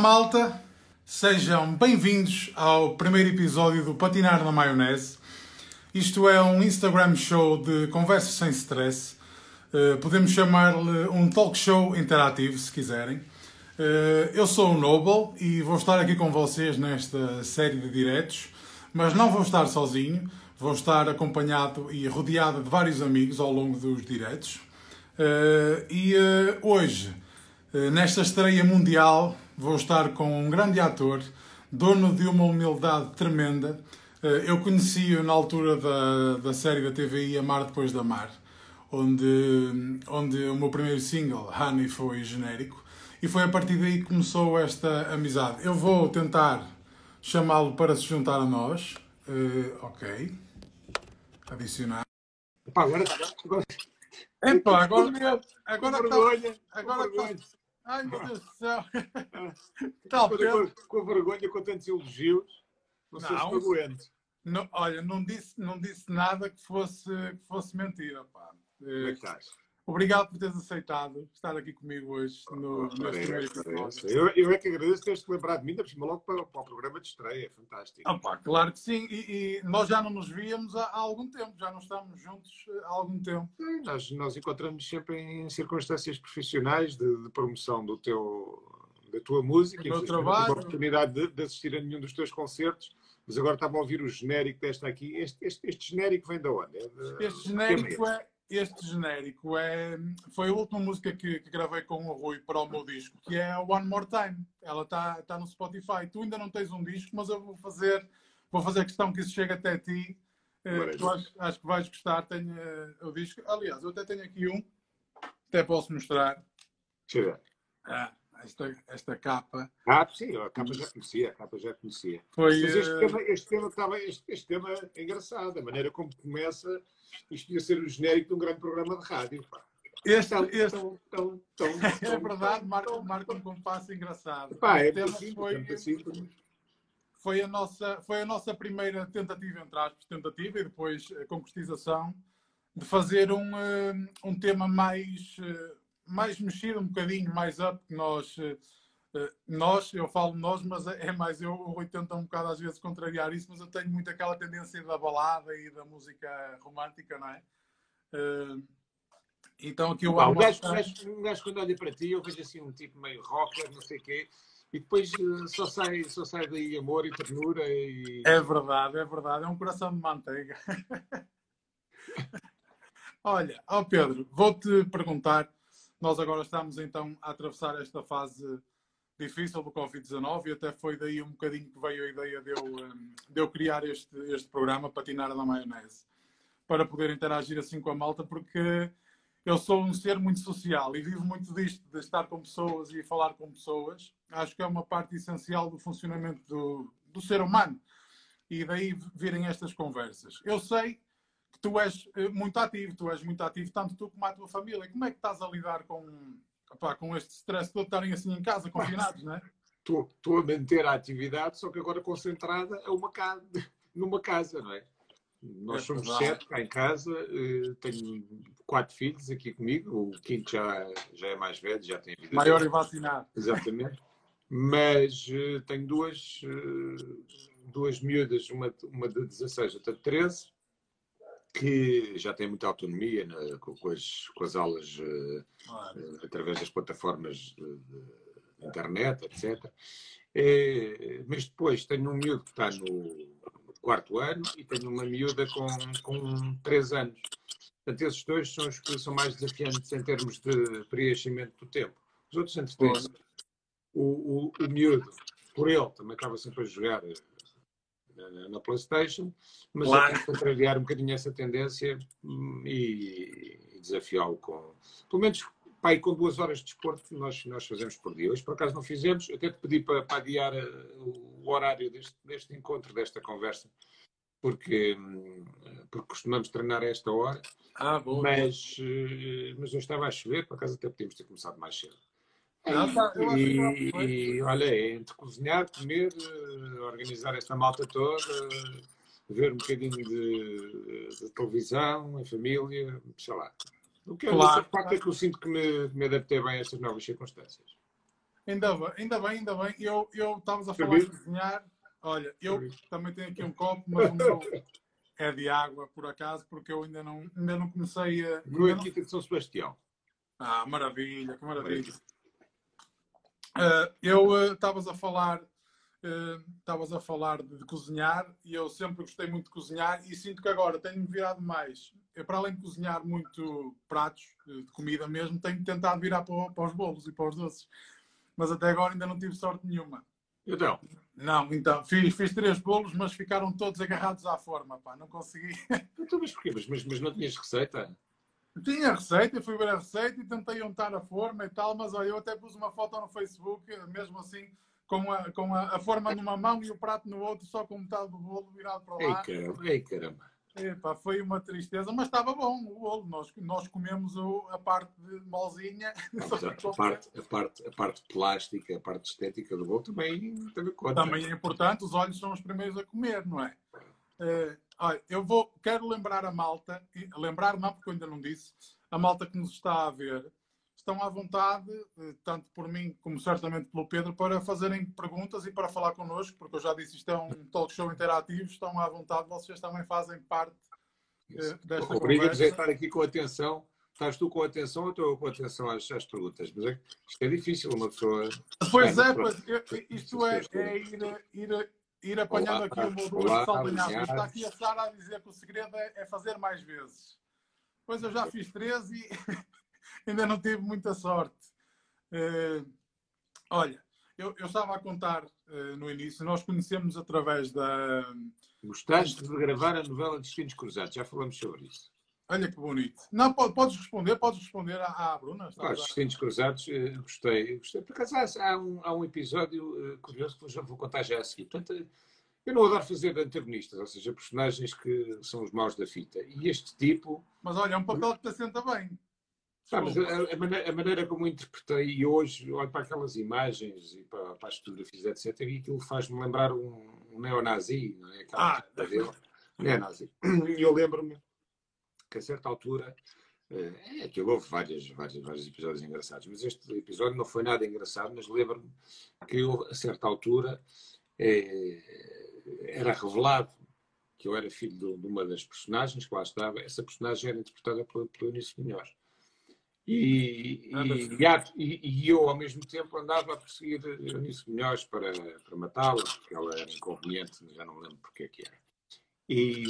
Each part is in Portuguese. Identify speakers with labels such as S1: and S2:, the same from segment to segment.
S1: malta, sejam bem-vindos ao primeiro episódio do Patinar na Maionese. Isto é um Instagram show de conversas sem stress. Uh, podemos chamar-lhe um talk show interativo, se quiserem. Uh, eu sou o Noble e vou estar aqui com vocês nesta série de diretos, mas não vou estar sozinho, vou estar acompanhado e rodeado de vários amigos ao longo dos diretos. Uh, e hoje, nesta estreia mundial, vou estar com um grande ator, dono de uma humildade tremenda eh, eu conheci-o na altura da, da série da TVI Amar Depois da Mar, onde, onde o meu primeiro single, Honey, foi genérico, e foi a partir daí que começou esta amizade. Eu vou tentar chamá-lo para se juntar a nós. Uh, ok. Adicionar.
S2: Epá, agora. agora...
S1: Epá, agora. Agora está. Agora está. Ai, meu Deus do céu.
S2: Tal, com, com a vergonha, com tantos elogios. Não, não se aguento.
S1: Não, olha, não disse, não disse nada que fosse, que fosse mentira. Pá.
S2: Como é que estás?
S1: Obrigado por teres aceitado estar aqui comigo hoje no, oh, primeiro
S2: episódio. Eu, eu é que agradeço teres-te lembrado de mim, da logo para, para, o programa de estreia, é fantástico.
S1: Ah, pá, claro que sim, e, e, nós já não nos víamos há, há, algum tempo, já não estamos juntos há algum tempo.
S2: Sim, nós, nós encontramos sempre em circunstâncias profissionais de, de promoção do teu, da tua música,
S1: do meu trabalho.
S2: a oportunidade de, de assistir a nenhum dos teus concertos mas agora estava a ouvir o genérico desta aqui. Este, este, este genérico vem de onde? É
S1: de... Este genérico é, este genérico é, foi a última música que, que, gravei com o Rui para o meu disco, que é One More Time. Ela está tá no Spotify. Tu ainda não tens um disco, mas eu vou fazer, vou fazer questão que isso chegue até ti. Uh, acho, acho, que vais gostar. Tenho uh, o disco. Aliás, eu até tenho aqui um, até posso mostrar.
S2: Ver.
S1: Ah esta, esta capa.
S2: Ah, sim, a capa já conhecia, a capa já conhecia.
S1: Foi,
S2: Mas este, uh... tema, este, tema estava, este, este, tema é engraçado, a maneira como começa, isto ia ser o genérico de um grande programa de rádio. Pá.
S1: Este, tão, este... Tão, tão, é verdade, marca, marca um compasso engraçado.
S2: Pá, é foi,
S1: foi, a nossa, foi a nossa primeira tentativa, entre aspas, tentativa e depois a concretização de fazer um, eh, um tema mais eh, mais mexido, um bocadinho mais up que nós. Eh, eh, nós, eu falo nós, mas é, é mais eu. O Rui tenta um bocado às vezes contrariar isso, mas eu tenho muito aquela tendência da balada e da música romântica, não é? Eh, então aqui o
S2: um gajo, um gajo quando olha para ti, eu vejo assim um tipo meio rocker, não sei o quê, e depois só sai, só sai daí amor e ternura e.
S1: É verdade, é verdade, é um coração de manteiga. Olha, ó Pedro, vou-te perguntar nós agora estamos então a atravessar esta fase difícil do Covid-19 e até foi daí um bocadinho que veio a ideia de eu, hum, de eu criar este, este programa, Patinar na Maionese, para poder interagir assim com a malta, porque eu sou um ser muito social e vivo muito disto, de estar com pessoas e falar com pessoas. Acho que é uma parte essencial do funcionamento do, do ser humano. E daí virem estas conversas. Eu sei tu és eh, muito ativo, tu és muito ativo, tanto tu como a tua família. Como é que estás a lidar com, opá, com este stress todo de estarem assim em casa, confinados, não é?
S2: Estou a manter a atividade, só que agora concentrada a uma casa, numa casa, não é? Nós é somos verdade. sete cá em casa, eh, tenho quatro filhos aqui comigo, o quinto já, já é mais velho, já tem vida.
S1: Maior e vacinado.
S2: Exatamente. Mas uh, tenho duas, duas miúdas, uma, uma de 16, outra de 13, que já tem muita autonomia né, com, com, as, com, as, aulas uh, uh, através das plataformas de, internet, etc. É, mas depois tenho um miúdo que está no quarto ano e tenho uma miúda com, com três anos. Portanto, esses dois são os que são mais desafiantes em termos de preenchimento do tempo. Os outros, entretanto, o, o, o miúdo, por ele, também acaba sempre a jogar na, na PlayStation, mas claro. eu contrariar um bocadinho essa tendência hum, e, e desafiá-lo com, pelo menos, pai, com duas horas de desporto nós, nós fazemos por dia. Hoje, por acaso, não fizemos, eu até te pedi para, para adiar eh, o horário deste, deste encontro, desta conversa, porque, hum, porque costumamos treinar a esta hora.
S1: Ah, bom.
S2: Mas, eh, mas eu estava a chover, por acaso até podíamos ter começado mais cedo.
S1: Tá,
S2: e, e, olha, entre cozinhar, comer, eh, organizar esta malta toda, ver um bocadinho de, de televisão, em família, sei lá. O que é claro, facto é que eu sinto que me, me adaptei bem a estas novas circunstâncias.
S1: Ainda bem, ainda bem, ainda bem. Eu estavas a falar de cozinhar. Olha, eu também tenho aqui um copo, mas o meu é de água, por acaso, porque eu ainda não, ainda não comecei a.
S2: Meu é aqui de São Sebastião.
S1: Ah, maravilha, que maravilha. Uh, eu estavas uh, a falar estavas uh, a falar de, de, cozinhar e eu sempre gostei muito de cozinhar e sinto que agora tenho-me virado mais. Eu, para além de cozinhar muito pratos de comida mesmo, tenho tentado virar para, para os bolos e para os doces. Mas até agora ainda não tive sorte nenhuma.
S2: Então?
S1: Não, então, fiz, fiz três bolos, mas ficaram todos agarrados à forma, pá, não consegui.
S2: Então, mas porquê? Mas, mas, mas não tinhas receita?
S1: Tinha receita, fui ver a receita e tentei untar a forma e tal, mas olha, eu até pus uma foto no Facebook, mesmo assim, com a, com a, a forma numa mão e o prato no outro, só com metade do bolo virado para lá.
S2: Ei, caramba. Ei, caramba.
S1: Epá, foi uma tristeza, mas estava bom o bolo. Nós, nós comemos o, a parte de molzinha.
S2: A, parte, a, parte, a parte plástica, a parte estética do bolo também, também conta.
S1: Também é importante, os olhos são os primeiros a comer, não é? Uh, olha, eu vou, quero lembrar a malta, lembrar não porque eu ainda não disse, a malta que nos está a ver, estão à vontade, eh, tanto por mim como certamente pelo Pedro, para fazerem perguntas e para falar connosco, porque eu já disse, isto é um talk show interativo, estão à vontade, vocês também fazem parte uh, desta
S2: Obriga-nos a estar aqui com atenção. Estás tu com atenção ou estou com atenção às, às perguntas? Mas é, isto é difícil, uma pessoa.
S1: Pois é, pois, isto é, é ir, ir, ir apanhando olá, aqui uma ou duas saldanhadas. Está aqui a Sara a dizer que o segredo é, é fazer mais vezes. Pois eu já fiz três e ainda não tive muita sorte. Uh, olha, eu, eu, estava a contar uh, no início, nós conhecemos através da.
S2: Gostaste de gravar a novela Destinos Cruzados? Já falamos sobre isso.
S1: Olha que bonito. Não, podes responder, podes responder à, à Bruna.
S2: Os Destinos Cruzados, uh, gostei, gostei. Por acaso há, um, há um episódio curioso que vou, vou contar já a seguir. Portanto, eu não adoro fazer antagonistas, ou seja, personagens que são os maus da fita. E este tipo.
S1: Mas olha, é um papel que te assenta bem.
S2: Mas a, a, maneira, a, maneira, como interpretei, e hoje olho para aquelas imagens e para, para as fotografias, etc., e aquilo faz-me lembrar um, um neonazi, não é? Aquela ah, dele. Neonazi. E eu lembro-me que a certa altura. É, aquilo houve vários, vários, vários episódios engraçados, mas este episódio não foi nada engraçado, mas lembro-me que eu, a certa altura é, era revelado que eu era filho de, uma das personagens que lá estava. Essa personagem era interpretada pelo, pelo Eunice Munhoz. E, e, e, eu, ao mesmo tempo, andava a perseguir Eunice Melhores para, para matá-la, porque ela era inconveniente, já não lembro porque é que era. E,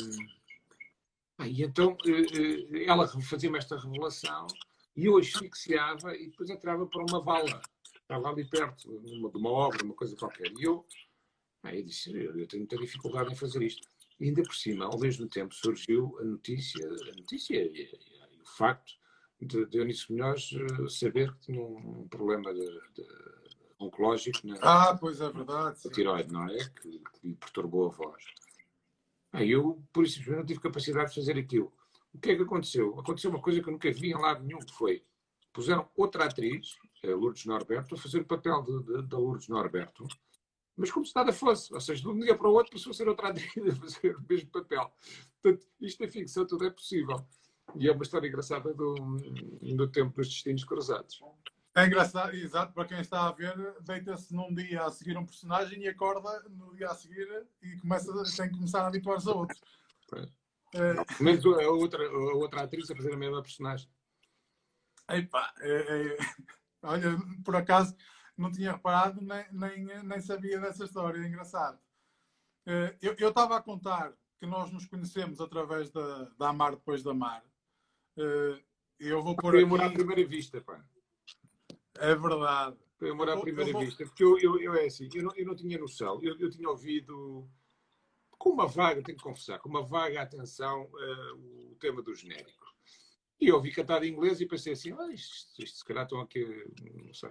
S2: e então eh, eh, ela fazia-me esta revelação e eu asfixiava e depois entrava para uma vala. Estava ali perto de uma, de uma obra, uma coisa qualquer. E eu, aí disse, eu tenho muita dificuldade em fazer isto. E ainda por cima, ao mesmo tempo, surgiu a notícia, a notícia e, e o facto de Dionísio Munhoz eh, saber que tinha um problema de, de oncológico na
S1: ah, pois é verdade,
S2: tiroide, não é? Que, que lhe perturbou a voz. Ah, eu, por isso, não tive capacidade de fazer aquilo. O que é que aconteceu? Aconteceu uma coisa que eu nunca vi em lado nenhum, que foi, puseram outra atriz, Lourdes Norberto, a fazer o papel da Lourdes Norberto, mas como se nada fosse. Ou seja, de um dia para o outro passou a ser outra atriz a fazer o mesmo papel. Portanto, isto é ficção, tudo é possível. E é uma história engraçada do, do tempo dos destinos cruzados.
S1: É engraçado, exato, para quem está a ver, deita-se num dia a seguir um personagem e acorda no dia a seguir e começa, tem que começar a habituar-se a outro.
S2: É... Menos a outra, a outra atriz a fazer a mesma personagem.
S1: Epá, é, é, olha, por acaso não tinha reparado nem, nem, nem sabia dessa história, é engraçado. É, eu estava a contar que nós nos conhecemos através da, da Amar Depois da Mar Uh, eu vou pôr
S2: Foi amor à primeira vista, pá.
S1: É verdade.
S2: Foi amor à primeira vou... vista. Porque eu, eu, eu, é assim, eu não, eu não tinha noção. Eu, eu tinha ouvido com uma vaga, tenho que confessar, com uma vaga atenção uh, o tema do genérico. E eu ouvi cantar em inglês e pensei assim, ah, isto, isto se calhar estão aqui, não sei,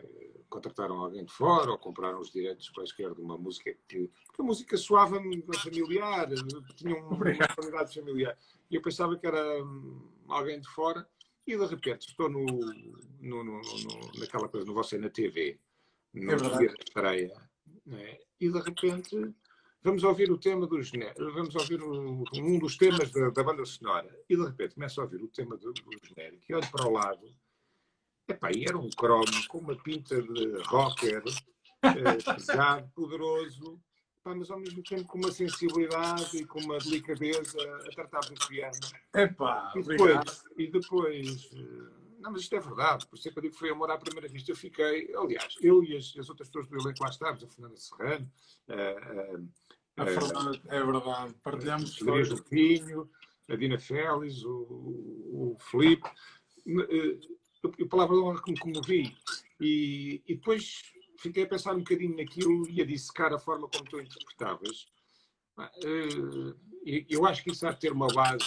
S2: contrataram alguém de fora ou compraram os direitos quaisquer de uma música que... Porque a música soava-me familiar, tinha uma qualidade familiar. E eu pensava que era hum, alguém de fora e de repente estou no, no, no, no naquela coisa, no Você na TV, no é dia da estreia, né? e de repente vamos ouvir o tema do genérico, vamos ouvir o, um dos temas da, da, banda sonora, e de repente começo a ouvir o tema do, do genérico, e olho para o lado, Epá, e era um cromo com uma pinta de rocker, eh, pesado, poderoso, epá, mas ao mesmo tempo com uma sensibilidade e com uma delicadeza a tratar do piano.
S1: Epá,
S2: E
S1: obrigado.
S2: depois, e depois eh, não, mas isto é verdade, por isso é que eu digo que foi amor à primeira vista. Eu fiquei, aliás, eu e as, as outras pessoas do elenco lá estávamos, a Fernanda Serrano, a,
S1: A Fernanda, é verdade. Partilhamos
S2: a
S1: histórias.
S2: do Pinho, a Dina Félix, o, o Filipe. Eh, Eu, eu palavra de honra que me comovi. E, e depois fiquei a pensar um bocadinho naquilo e a dissecar a forma como tu interpretavas. Eh, Eu acho que isso há de ter uma base,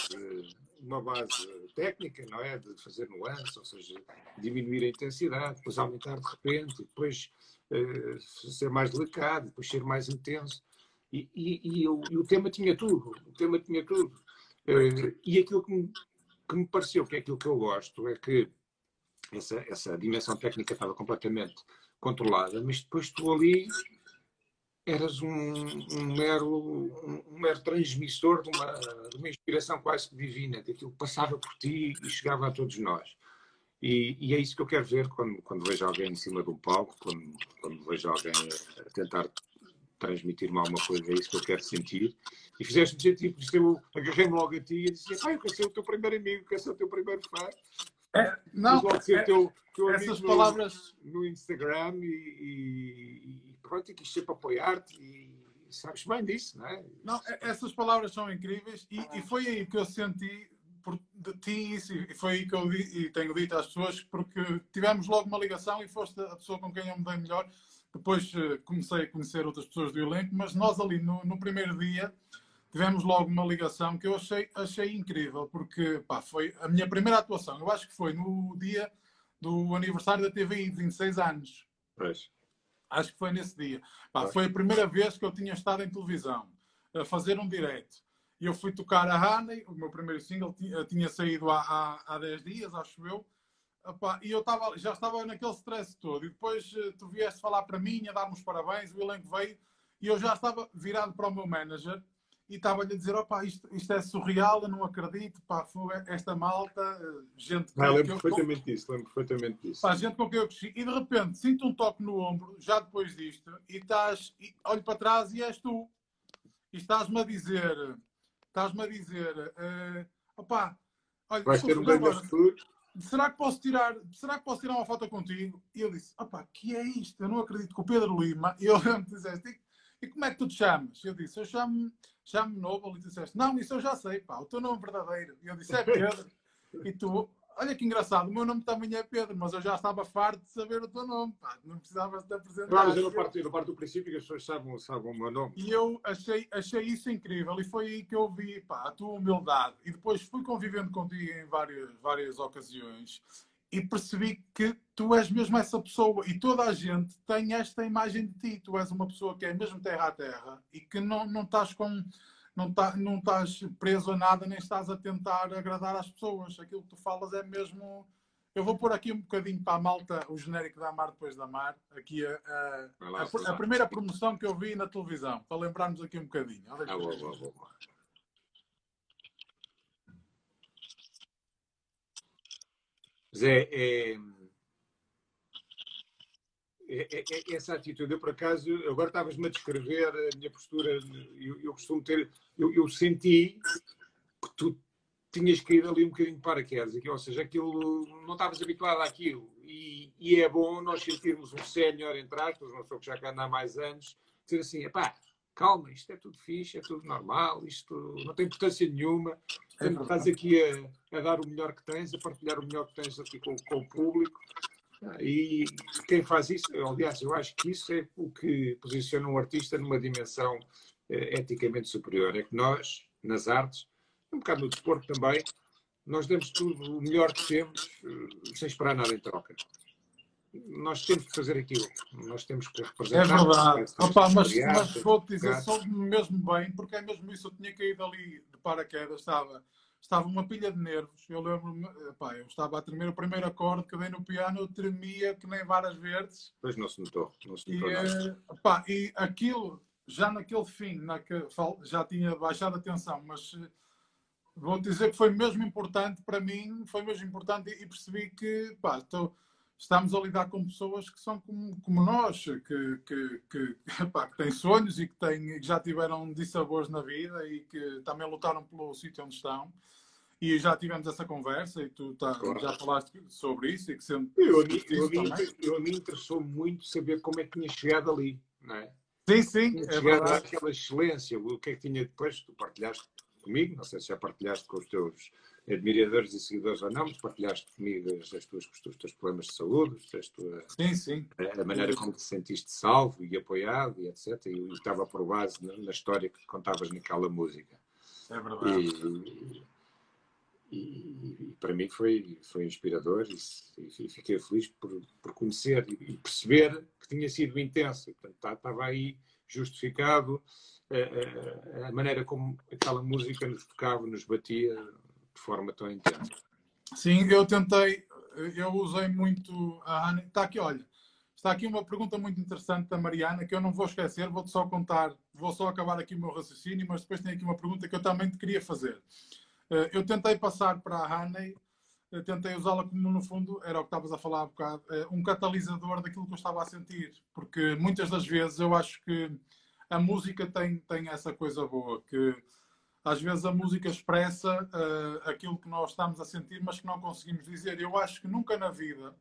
S2: uma base técnica, não é? De fazer nuances, ou seja, diminuir a intensidade, depois aumentar de repente, depois eh, ser mais delicado, depois ser mais intenso. E, e- e o, e o tema tinha tudo, o tema tinha tudo. Eh, e aquilo que me, que me pareceu, que é aquilo que eu gosto, é que essa, essa dimensão técnica estava completamente controlada, mas depois tu ali eras um, um mero, um, mero transmissor de uma, de uma inspiração quase que divina, daquilo que passava por ti e chegava a todos nós. E, e é isso que eu quero ver quando, quando vejo alguém em cima de um palco, quando, quando vejo alguém a tentar transmitir-me alguma coisa, é isso que eu quero sentir. E fizeste-me sentir, por isso eu agarrei-me logo a ti e disse: Pai, eu quero ser o teu primeiro amigo, quero ser o teu primeiro fã.
S1: Não,
S2: logo ser
S1: é-
S2: teu, teu
S1: essas
S2: no-
S1: palavras.
S2: no Instagram e, e, e pronto, e quis sempre apoiar-te e sabes bem disso, não é?
S1: Não, e- essas palavras são incríveis e, e foi aí que eu senti por, de ti isso, e foi aí que eu e tenho dito às pessoas, porque tivemos logo uma ligação e foste a pessoa com quem eu me dei melhor. Depois eh, comecei a conhecer outras pessoas do elenco, mas nós ali no, no primeiro dia tivemos logo uma ligação que eu achei, achei incrível, porque pá, foi a minha primeira atuação. Eu acho que foi no dia do aniversário da TVI, de 26 anos.
S2: Pois.
S1: Acho que foi nesse dia. Pá,
S2: Claro.
S1: foi a primeira vez que eu tinha estado em televisão a fazer um direto. E eu fui tocar a Honey, o meu primeiro single tinha, tinha saído há, há, há 10 dias, acho eu. Epá, e eu estava, já estava naquele stress todo. E depois eh, tu vieste falar para mim, a dar-me os parabéns, o elenco veio e eu já estava virado para o meu manager e estava-lhe a dizer: opá, isto, isto é surreal, eu não acredito, pá, foi esta malta, eh, gente
S2: Ah,
S1: que
S2: lembro
S1: eu-
S2: perfeitamente disso, lembro perfeitamente disso.
S1: Pá, gente com quem eu cresci, e de repente sinto um toque no ombro, já depois disto, e estás, e olho para trás e és tu. E estás-me a dizer, estás-me a dizer, eh, opá, olha,
S2: Vais ter um
S1: agora,
S2: grande futuro.
S1: será que posso tirar, será que posso tirar uma foto contigo? E eu disse, opá, que é isto? Eu não acredito que o Pedro Lima, e eu me disseste, e, como é que tu te chamas? Eu disse, eu chamo-me chamo Noble, e tu disseste, não, isso eu já sei, pá, o teu nome verdadeiro. E eu disse, é Pedro. E tu, olha que engraçado, o meu nome também é Pedro, mas eu já estava farto de saber o teu nome, pá, não precisavas te apresentar.
S2: Claro, mas eu parto, eu parto do princípio que as pessoas sabem, sabem o meu nome.
S1: E eu achei, achei isso incrível e foi aí que eu vi pá, a tua humildade. E depois fui convivendo contigo em várias, várias ocasiões e percebi que tu és mesmo essa pessoa e toda a gente tem esta imagem de ti. Tu és uma pessoa que é mesmo terra a terra e que não, não estás com. Não, tá, não estás preso a nada, nem estás a tentar agradar às pessoas. Aquilo que tu falas é mesmo. Eu vou pôr aqui um bocadinho para a malta o genérico da Amar depois da Mar. Aqui a, a,
S2: lá,
S1: a, a primeira promoção que eu vi na televisão, para lembrarmos aqui um bocadinho. Olha
S2: Ah, boa, boa, boa. Mas é, é, é- é- é essa atitude. Eu, por acaso, agora estavas-me a descrever a minha postura. Eu, eu costumo ter. Eu, eu senti que tu tinhas caído ali um bocadinho de paraquedas, ou seja, aquilo não estavas habituado àquilo. E, e é bom nós sentirmos um sénior, entre aspas, uma pessoa que já cá há mais anos, dizer assim: pá, calma, isto é tudo fixe, é tudo normal, isto não tem importância nenhuma.
S1: É
S2: estás aqui a, a dar o melhor que tens, a partilhar o melhor que tens aqui com, com o público. E quem faz isso, aliás, eu acho que isso é o que posiciona um artista numa dimensão eh, eticamente superior. É que nós, nas artes, um bocado no desporto também, nós damos tudo o melhor que temos, eh, sem esperar nada em troca. Nós temos que fazer aquilo, nós temos que
S1: É
S2: representar.
S1: verdade.
S2: temos que
S1: Opa, mas,
S2: criar,
S1: mas vou-te dizer, soube-me mesmo bem, porque é mesmo isso. Eu tinha caído ali de paraquedas, estava, estava uma pilha de nervos. Eu lembro-me, eu estava a tremer o primeiro acorde que dei no piano, eu tremia que nem varas verdes.
S2: Pois não se notou, não se
S1: E,
S2: notou nada.
S1: eh, epá, e aquilo, já naquele fim, fal- já tinha baixado a tensão, mas eh, vou dizer que foi mesmo importante para mim, foi mesmo importante e, e percebi que pá, estou- estamos a lidar com pessoas que são como, como nós, que, que, que, epá, que, têm sonhos e que, têm, que já tiveram dissabores na vida e que também lutaram pelo sítio onde estão. E já tivemos essa conversa e tu tá, claro. já falaste sobre isso e que sempre.
S2: Eu, eu, mim, eu, a mim interessou muito saber como é que tinha chegado ali, não é?
S1: Sim, sim.
S2: É chegado àquela excelência. O que é que tinha depois? Tu partilhaste comigo, não sei se já partilhaste com os teus admiradores e seguidores ou não, mas partilhaste comigo as, as tuas, os teus problemas de saúde, as
S1: sim, sim.
S2: A, a, maneira como te sentiste salvo e apoiado e etc. E eu estava por base na, na, história que contavas naquela música.
S1: É verdade.
S2: E, e, e para mim foi, foi inspirador e, e fiquei feliz por, por conhecer e, perceber que tinha sido intenso. Portanto, tá, estava aí justificado a, a, a maneira como aquela música nos tocava, nos batia de forma tão intensa.
S1: Sim, eu tentei, eu usei muito a Ana. Está aqui, olha, está aqui uma pergunta muito interessante da Mariana que eu não vou esquecer, vou-te só contar, vou só acabar aqui o meu raciocínio, mas depois tem aqui uma pergunta que eu também te queria fazer. Eh, eu tentei passar para a Honey, tentei usá-la como, no fundo, era o que estavas a falar há um bocado, eh, um catalisador daquilo que eu estava a sentir. Porque muitas das vezes eu acho que a música tem, tem essa coisa boa, que às vezes a música expressa uh, aquilo que nós estamos a sentir, mas que não conseguimos dizer. Eu acho que nunca na vida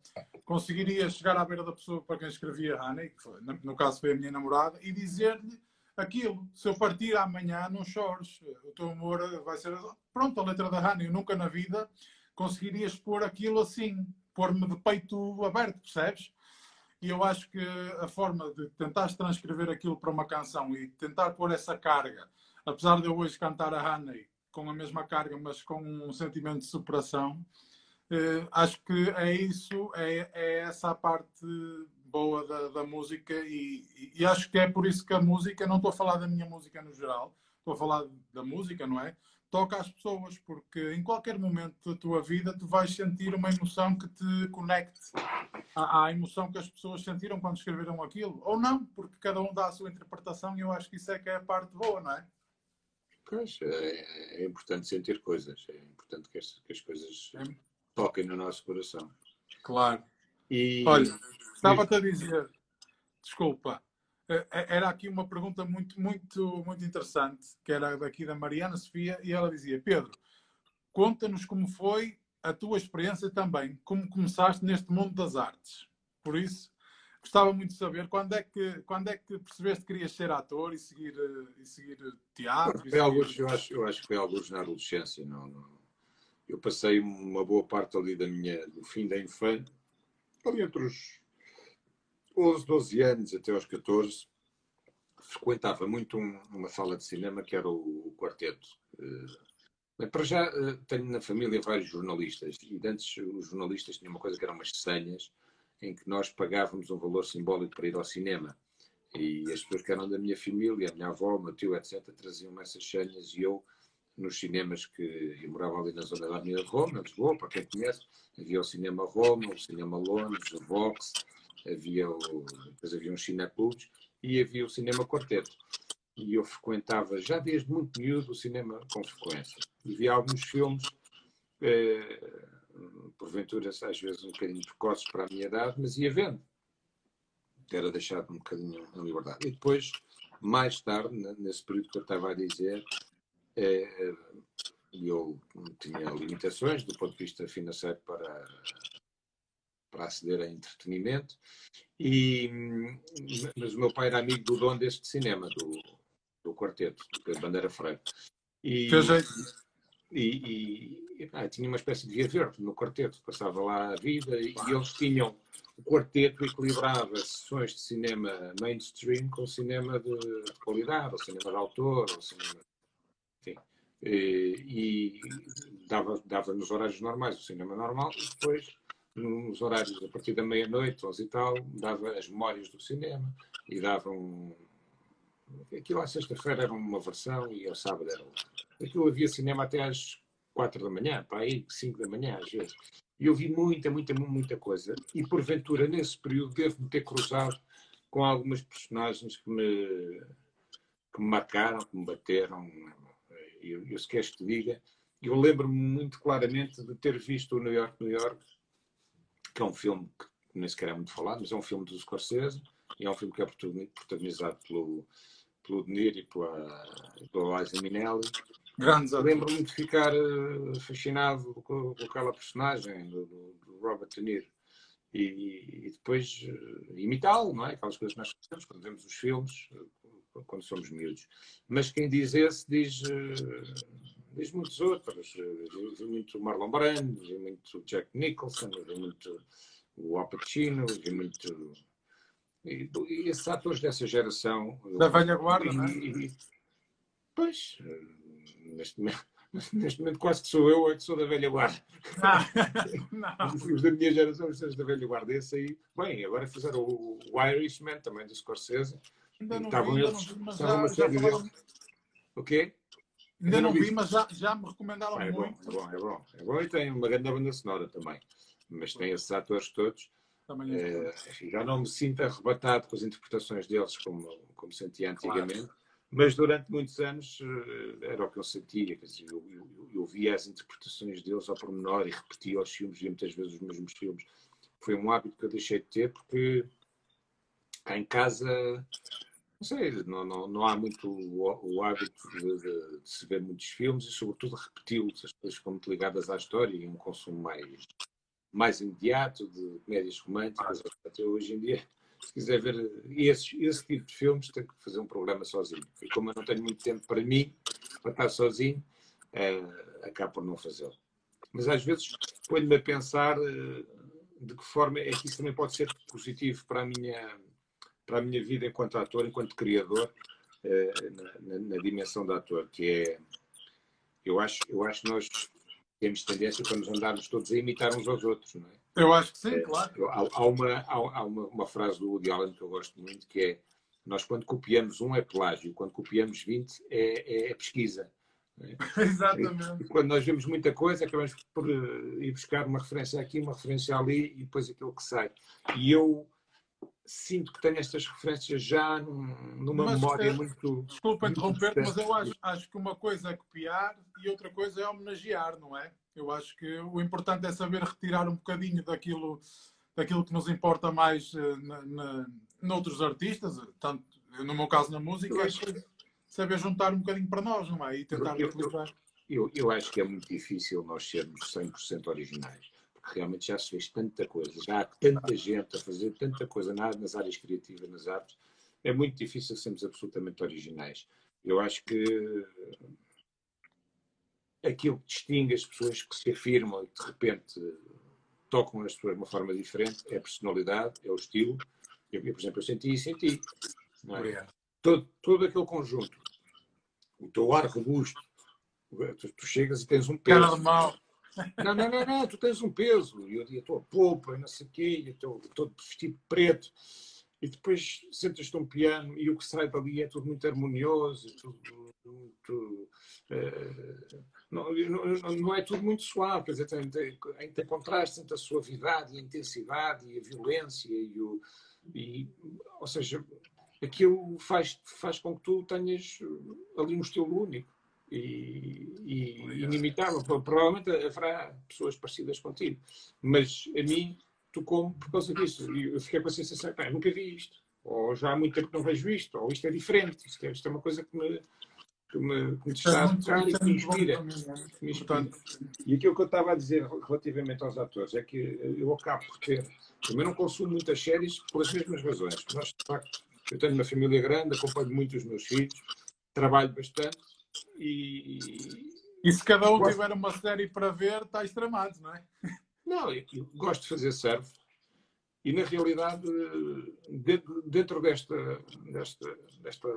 S1: conseguiria chegar à beira da pessoa para quem escrevia Honey, que foi, no caso foi a minha namorada, e dizer-lhe aquilo. Se eu partir amanhã, não chores. O teu amor vai ser. Pronto, a letra da Honey. Eu nunca na vida conseguiria expor aquilo assim, pôr-me de peito aberto, percebes? E eu acho que a forma de tentar transcrever aquilo para uma canção e tentar pôr essa carga apesar de eu hoje cantar a Honey com a mesma carga, mas com um sentimento de superação, eh, acho que é isso, é, é essa a parte boa da, da música e, e, acho que é por isso que a música, não estou a falar da minha música no geral, estou a falar da música, não é? Toca às pessoas, porque em qualquer momento da tua vida tu vais sentir uma emoção que te conecte à, à emoção que as pessoas sentiram quando escreveram aquilo, ou não, porque cada um dá a sua interpretação e eu acho que isso é que é a parte boa, não é?
S2: Pois, é, é, importante sentir coisas, é importante que as, que as coisas é. toquem no nosso coração.
S1: Claro. E... Olha, estava-te a dizer, desculpa, eh, eh, era aqui uma pergunta muito, muito, muito interessante, que era daqui da Mariana Sofia, e ela dizia: Pedro, conta-nos como foi a tua experiência também, como começaste neste mundo das artes. Por isso, gostava muito de saber quando é que, quando é que percebeste que querias ser ator e seguir, e seguir teatro? Foi seguir...
S2: Alguns, eu, acho, eu acho que foi alguns na adolescência. Não, não, Eu passei uma boa parte ali da minha, do fim da infância, ali entre os 11, 12 anos até aos 14, frequentava muito um, uma sala de cinema que era o, o Quarteto. Uh, para já uh, tenho na família vários jornalistas e antes os jornalistas tinham uma coisa que eram umas senhas em que nós pagávamos um valor simbólico para ir ao cinema. E as pessoas que eram da minha família, a minha avó, o meu tio, etc., traziam essas senhas e eu, nos cinemas que eu morava ali na zona da Avenida de Roma, Lisboa, para quem conhece, havia o Cinema Roma, o Cinema Londres, o Vox, havia o, depois havia uns cineclubes e havia o Cinema Quarteto. E eu frequentava, já desde muito miúdo, o cinema com frequência. E via alguns filmes eh, porventura às vezes um bocadinho precoces para a minha idade, mas ia vendo. Era deixado um bocadinho em liberdade. E depois, mais tarde, nesse período que eu estava a dizer, é, eu tinha limitações do ponto de vista financeiro para, para aceder a entretenimento, e, mas o meu pai era amigo do dono deste cinema, do, do quarteto, do Bandeira Freire. E, e, e tinha uma espécie de via verde no quarteto, passava lá a vida e, eles tinham o quarteto equilibrava sessões de cinema mainstream com cinema de qualidade, ou cinema de autor, ou cinema. Enfim, e, e dava, dava nos horários normais o cinema normal e depois nos horários a partir da meia-noite, 11 e tal, dava as memórias do cinema e dava um. Aquilo à sexta-feira era uma versão e ao sábado era outra. Aquilo havia cinema até às quatro da manhã, para aí cinco da manhã às vezes. E eu vi muita, muita, muita coisa. E porventura, nesse período, devo-me ter cruzado com algumas personagens que me, que me marcaram, que me bateram. Eu, eu se queres que te diga, eu lembro-me muito claramente de ter visto o New York, New York, que é um filme que nem sequer é muito falado, mas é um filme do Scorsese e é um filme que é protagonizado pelo, pelo De Niro e pela, pela Liza Minnelli. Lembro-me de ficar uh, fascinado com, com, aquela personagem do, do, Robert De Niro e, e depois uh, imitá-lo, não é? Aquelas coisas que nós fazemos quando vemos os filmes, uh, quando somos miúdos. Mas quem diz esse diz, diz muitos outros. Vi muito Marlon Brando, vi muito Jack Nicholson, vi muito o Al Pacino, vi muito e, e esses atores dessa geração.
S1: Da velha guarda, e, não é? E,
S2: pois, neste momento, neste momento quase que sou eu, é que sou da velha guarda. Ah, não. Os da minha geração, os da velha guarda. Esse aí, bem, agora fizeram o, o Irishman, também do Scorsese.
S1: Ainda não estavam vi, eles, não vi, mas já, já falaram...
S2: O quê?
S1: Ainda, não, não vi, mas já, já me recomendaram ah, é muito.
S2: Bom, é bom, é bom. É bom e tem uma grande banda sonora também. Mas tem esses atores todos. É, já não me sinto arrebatado com as interpretações deles como, como sentia antigamente, claro. Mas durante muitos anos eh, era o que eu sentia. Quer dizer, eu, eu, eu via as interpretações deles ao pormenor e repetia os filmes, via muitas vezes os mesmos filmes. Foi um hábito que eu deixei de ter porque cá em casa não sei, não, não, não há muito o, o hábito de, de, de, se ver muitos filmes e, sobretudo, repeti-los, as coisas ficam muito ligadas à história e um consumo mais, mais imediato, de comédias românticas. Até hoje em dia, se quiser ver esse, esse tipo de filmes, tem que fazer um programa sozinho. E como eu não tenho muito tempo para mim, para estar sozinho, uh, acabo por não fazê-lo. Mas às vezes ponho-me a pensar uh, de que forma é que isso também pode ser positivo para a minha, para a minha vida enquanto ator, enquanto criador, uh, na, na, na dimensão de ator, que é eu acho, eu acho que nós temos tendência para nos andarmos todos a imitar uns aos outros, não é?
S1: Eu acho que sim, é, claro.
S2: Há, há, uma, há, há uma, uma, frase do Woody Allen que eu gosto muito, que é nós quando copiamos um é plágio, quando copiamos 20 é, é, é pesquisa.
S1: É? Exatamente.
S2: E, quando nós vemos muita coisa, acabamos por uh, ir buscar uma referência aqui, uma referência ali e depois aquilo que sai. E eu sinto que tenho estas referências já numa mas, memória é, muito.
S1: Desculpa interromper, mas eu acho, acho que uma coisa é copiar e outra coisa é homenagear, não é? Eu acho que o importante é saber retirar um bocadinho daquilo, daquilo que nos importa mais uh, na, na, noutros artistas, tanto no meu caso na música, eu acho... é saber juntar um bocadinho para nós, não é? E tentar eu,
S2: eu, eu, eu acho que é muito difícil nós sermos 100% originais realmente já se fez tanta coisa, já há tanta gente a fazer tanta coisa nas áreas criativas, nas artes, é muito difícil sermos absolutamente originais. Eu acho que aquilo que distingue as pessoas que se afirmam e de repente tocam as pessoas de uma forma diferente é a personalidade, é o estilo. Eu, por exemplo, eu senti e senti. É? Todo, todo aquele conjunto, o teu ar robusto, tu, tu chegas e tens um peso.
S1: Normal.
S2: Não, não, não, não, tu tens um peso. E eu estou a polpa, não sei o quê, estou todo vestido preto. E depois sentas-te um piano e o que sai dali é tudo muito harmonioso, tudo muito. Uh, não, não, não, é tudo muito suave, quer dizer, tem, tem, tem contraste entre a suavidade e a intensidade e a violência e o. E, ou seja, aquilo faz, faz com que tu tenhas ali um estilo único e, e inimitável. Provavelmente haverá pessoas parecidas contigo, mas a mim tocou-me por causa disso. E eu fiquei com a sensação, pá, nunca vi isto, ou já há muito tempo que não vejo isto, ou isto é diferente, isto é, isto é uma coisa que me, que me, que me está a tocar e que me inspira. Que me inspira. E aquilo que eu estava a dizer relativamente aos atores é que eu acabo por ter. Também não consumo muitas séries pelas mesmas razões. Nós, de facto, eu tenho uma família grande, acompanho muito os meus filhos, trabalho bastante e,
S1: e se cada um tiver uma série para ver, está extremado, não é?
S2: Não, eu gosto de fazer surf e na realidade dentro desta, desta, desta,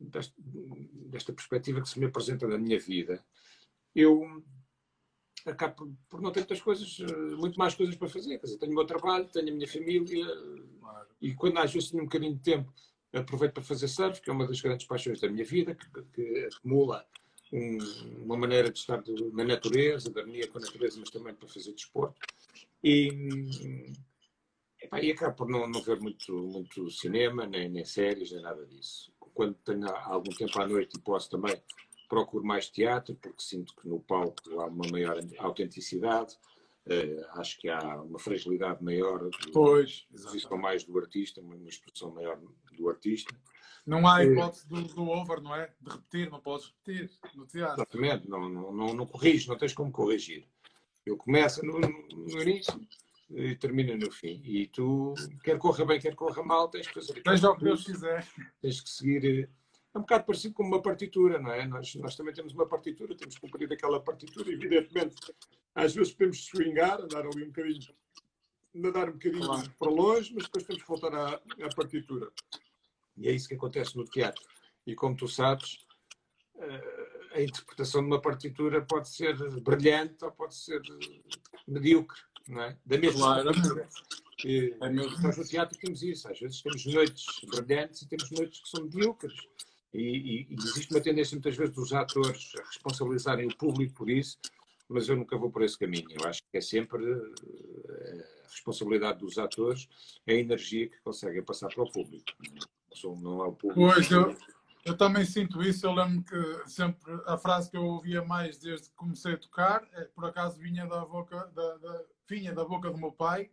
S2: desta, desta perspectiva que se me apresenta da minha vida, eu acabo por não ter muitas coisas, muito mais coisas para fazer. Quer dizer, tenho o meu trabalho, tenho a minha família claro. e quando às vezes tenho um bocadinho de tempo aproveito para fazer surf, que é uma das grandes paixões da minha vida, que, que acumula um, uma maneira de estar na natureza, de harmonia com a natureza, mas também para fazer desporto. E, epá, e acabo por não, não ver muito, muito cinema, nem, nem séries, nem nada disso. Quando tenho algum tempo à noite e posso também, procuro mais teatro, porque sinto que no palco há uma maior autenticidade. Uh, acho que há uma fragilidade maior,
S1: pois,
S2: exposição mais do artista, uma expressão maior do artista.
S1: Não há hipótese do, do, over, não é? De repetir, não podes repetir no teatro.
S2: Exatamente, não, não, não, não corriges, não tens como corrigir. Eu começo no, no início e termina no fim. E tu, quer corra bem, quer corra mal, tens que fazer
S1: Tens o que Deus quiser.
S2: Tens que seguir. É um bocado parecido com uma partitura, não é? Nós, nós também temos uma partitura, temos que cumprir aquela partitura, evidentemente às vezes podemos swingar, andar ali um bocadinho, nadar um bocadinho claro. para longe, mas depois temos que voltar à, à, partitura. E é isso que acontece no teatro. E como tu sabes, eh, a interpretação de uma partitura pode ser brilhante ou pode ser medíocre, não é? Da mesma
S1: claro,
S2: maneira. E, é mesmo. Nós no teatro temos isso. Às vezes temos noites brilhantes e temos noites que são medíocres. E, e, e existe uma tendência muitas vezes dos atores a responsabilizarem o público por isso mas eu nunca vou por esse caminho. Eu acho que é sempre eh, a responsabilidade dos atores, a energia que conseguem passar para o público. Não é o público.
S1: Pois, eu, eu também sinto isso. Eu lembro que sempre a frase que eu ouvia mais desde que comecei a tocar, é, por acaso vinha da boca, da, da, vinha da boca do meu pai,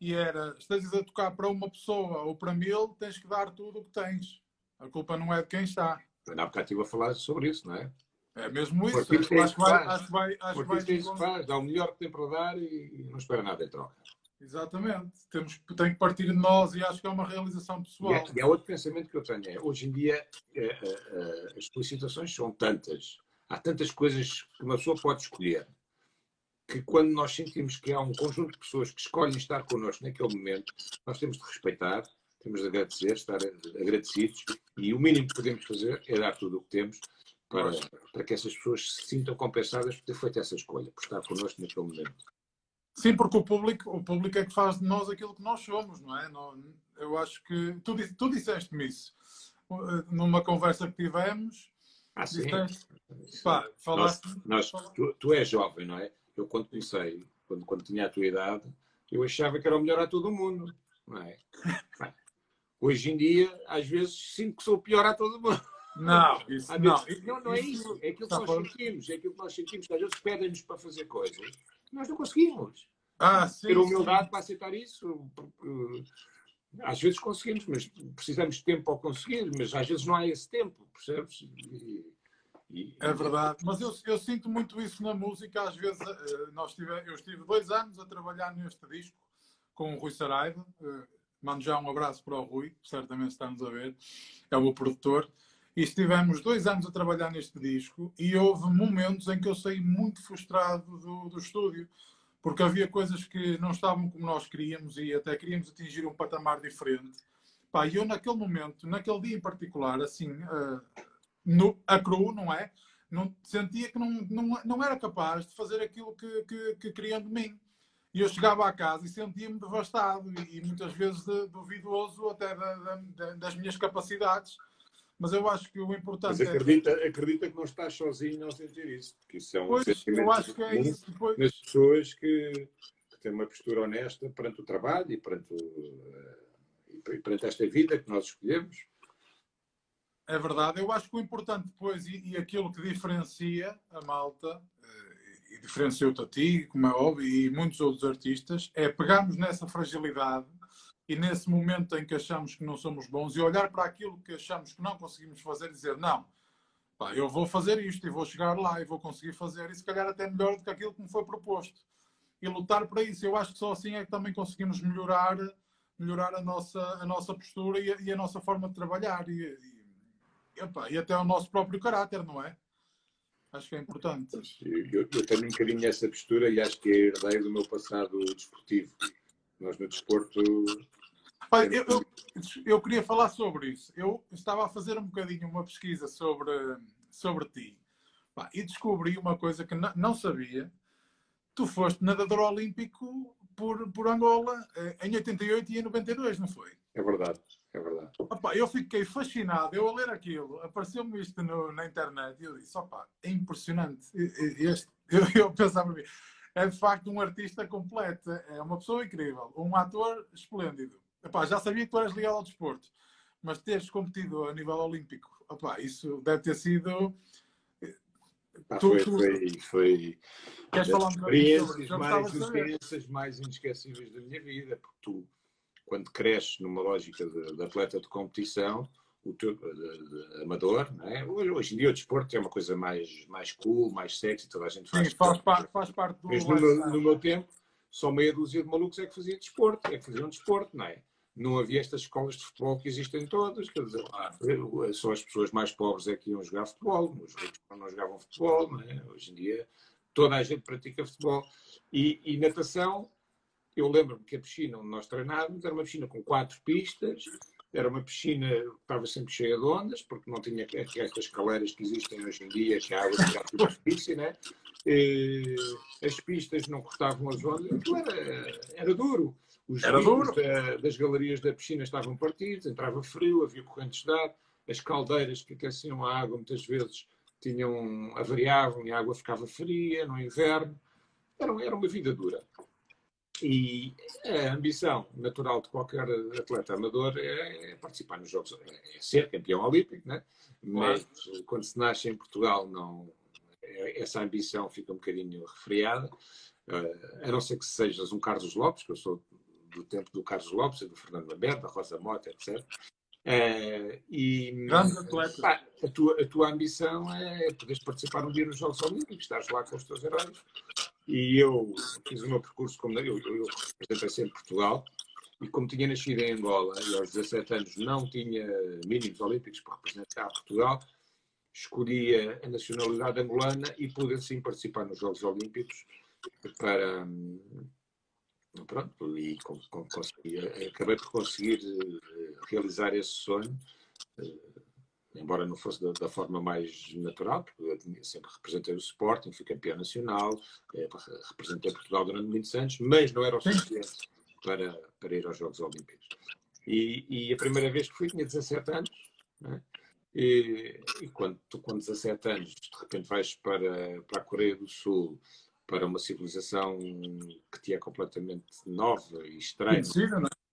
S1: e era: estás a tocar para uma pessoa ou para mil, tens que dar tudo o que tens. A culpa não é de quem está.
S2: Na bocado estive a falar sobre isso, não é?
S1: É mesmo isso. Acho que, acho, vai, acho que vai. Acho
S2: vai, isso faz, dá o melhor que tem para dar e, não espera nada em troca.
S1: Exatamente. Temos, tem que partir de nós e acho que é uma realização pessoal. E, é,
S2: há outro pensamento que eu tenho. É, hoje em dia é, é, é, as solicitações são tantas, há tantas coisas que uma pessoa pode escolher, que quando nós sentimos que há um conjunto de pessoas que escolhem estar connosco naquele momento, nós temos de respeitar, temos de agradecer, estar agradecidos e o mínimo que podemos fazer é dar tudo o que temos para, para que essas pessoas se sintam compensadas por ter feito essa escolha, por estar connosco naquele momento.
S1: Sim, porque o público, o público é que faz de nós aquilo que nós somos, não é? Não, eu acho que tu, tu disseste-me isso numa conversa que tivemos.
S2: Ah, sim. Disseste, pá, falaste, nós, nós, tu, tu, és jovem, não é? Eu, quando comecei, quando, quando tinha a tua idade, eu achava que era o melhor a todo mundo, não é? Hoje em dia, às vezes, sinto que sou o pior a todo mundo.
S1: Não, isso, não.
S2: não, não é isso. É aquilo que nós sentimos. É aquilo que nós sentimos. Às vezes pedem-nos para fazer coisas nós não conseguimos.
S1: Ah, sim,
S2: Ter humildade sim. para aceitar isso. Às vezes conseguimos, mas precisamos de tempo para conseguir. Mas às vezes não há esse tempo, percebes? E,
S1: e, é verdade. Mas eu, eu, sinto muito isso na música. Às vezes, eh, nós tive, eu estive dois anos a trabalhar neste disco com o Rui Saraiva. Eh, mando já um abraço para o Rui, certamente estamos a ver. É o meu produtor. E estivemos dois anos a trabalhar neste disco e houve momentos em que eu saí muito frustrado do, do estúdio, porque havia coisas que não estavam como nós queríamos e até queríamos atingir um patamar diferente. Pá, e eu naquele momento, naquele dia em particular, assim, uh, no, a cru, não é? Não, sentia que não, não, não era capaz de fazer aquilo que, que, que queriam de mim. E eu chegava à casa e sentia-me devastado e, e, muitas vezes de, duvidoso até da, da, das minhas capacidades mas eu acho que o importante
S2: mas acredita, é... acredita que não estás sozinho ao sentir isso, porque isso é um
S1: pois, eu acho que é isso. Depois...
S2: nas pessoas que, que, têm uma postura honesta perante o trabalho e perante, o, e perante esta vida que nós escolhemos.
S1: É verdade. Eu acho que o importante depois, e, e aquilo que diferencia a malta, eh, e diferenciou-te a ti, como é óbvio, e muitos outros artistas, é pegarmos nessa fragilidade e nesse momento em que achamos que não somos bons e olhar para aquilo que achamos que não conseguimos fazer e dizer não, pá, eu vou fazer isto e vou chegar lá e vou conseguir fazer e se calhar até melhor do que aquilo que me foi proposto e lutar para isso. Eu acho que só assim é que também conseguimos melhorar melhorar a nossa, a nossa postura e a, e a nossa forma de trabalhar e, e, e, até o nosso próprio caráter, não é? Acho que é importante.
S2: Eu, eu tenho um bocadinho essa postura e acho que é herdeiro do meu passado desportivo. Nós no desporto
S1: Olha, eu, eu, eu, queria falar sobre isso. Eu estava a fazer um bocadinho uma pesquisa sobre, sobre ti pá, e descobri uma coisa que não sabia. Tu foste nadador olímpico por, por Angola eh, em 88 e em 92, não foi?
S2: É verdade, é verdade.
S1: Opa, eu fiquei fascinado. Eu a ler aquilo, apareceu-me isto no, na internet e eu disse: opa, é impressionante. Este, eu, eu pensava, é de facto um artista completo, é uma pessoa incrível, um ator esplêndido epá, já sabia que tu eras ligado ao desporto, mas teres competido a nível olímpico, epá, isso deve ter sido.
S2: Pá, foi, tu, foi, foi
S1: Queres
S2: das
S1: falar
S2: experiências, mais, experiências mais inesquecíveis da minha vida, porque tu, quando cresces numa lógica de, de atleta de competição, o teu de, de, amador, não é? Hoje, hoje, em dia o desporto é uma coisa mais, mais cool, mais sexy, toda a gente faz.
S1: Sim, faz, parte, faz parte do.
S2: Mas no meu, no meu tempo, só meia dúzia de malucos é que fazia desporto, é que faziam desporto, não é? Não havia estas escolas de futebol que existem todas, quer dizer, só as pessoas mais pobres é que iam jogar futebol, os ricos não jogavam futebol, não é? Hoje em dia toda a gente pratica futebol. E, e natação, eu lembro-me que a piscina onde nós treinávamos era uma piscina com quatro pistas, era uma piscina que estava sempre cheia de ondas, porque não tinha estas caleiras que existem hoje em dia, que a água fica tudo difícil, né? E, as pistas não cortavam as ondas, era, era duro. Os
S1: era.
S2: Da, das galerias da piscina estavam partidos, entrava frio, havia correntes de ar, as caldeiras que aqueciam a água muitas vezes tinham, avariavam e a água ficava fria no inverno. Era, era uma vida dura. E a ambição natural de qualquer atleta amador é, é participar nos Jogos, é, é ser campeão olímpico, né? mas quando se nasce em Portugal, não, é, essa ambição fica um bocadinho refriada, uh, a não ser que sejas um Carlos Lopes, que eu sou do tempo do Carlos Lopes, do Fernando Lamberto, da Rosa Mota, etc. Uh, e
S1: Grandes atletas.
S2: Pá, a, tua, a tua ambição é poderes participar um dia nos Jogos Olímpicos, estás lá com os teus heróis. E eu fiz o meu percurso como eu, eu, eu representei sempre Portugal. E como tinha nascido em Angola e aos 17 anos não tinha mínimos olímpicos para representar Portugal, escolhi a nacionalidade angolana e pude assim participar nos Jogos Olímpicos para, pronto, e consegui, acabei por conseguir eh, realizar esse sonho, eh, embora não fosse da, da, forma mais natural, porque sempre representei o Sporting, fui campeão nacional, eh, representei Portugal durante muitos anos, mas não era o suficiente para, para ir aos Jogos Olímpicos. E, e a primeira vez que fui tinha 17 anos, né? e, e, quando tu com 17 anos de repente vais para, para a Coreia do Sul para uma civilização que te é completamente nova e estranha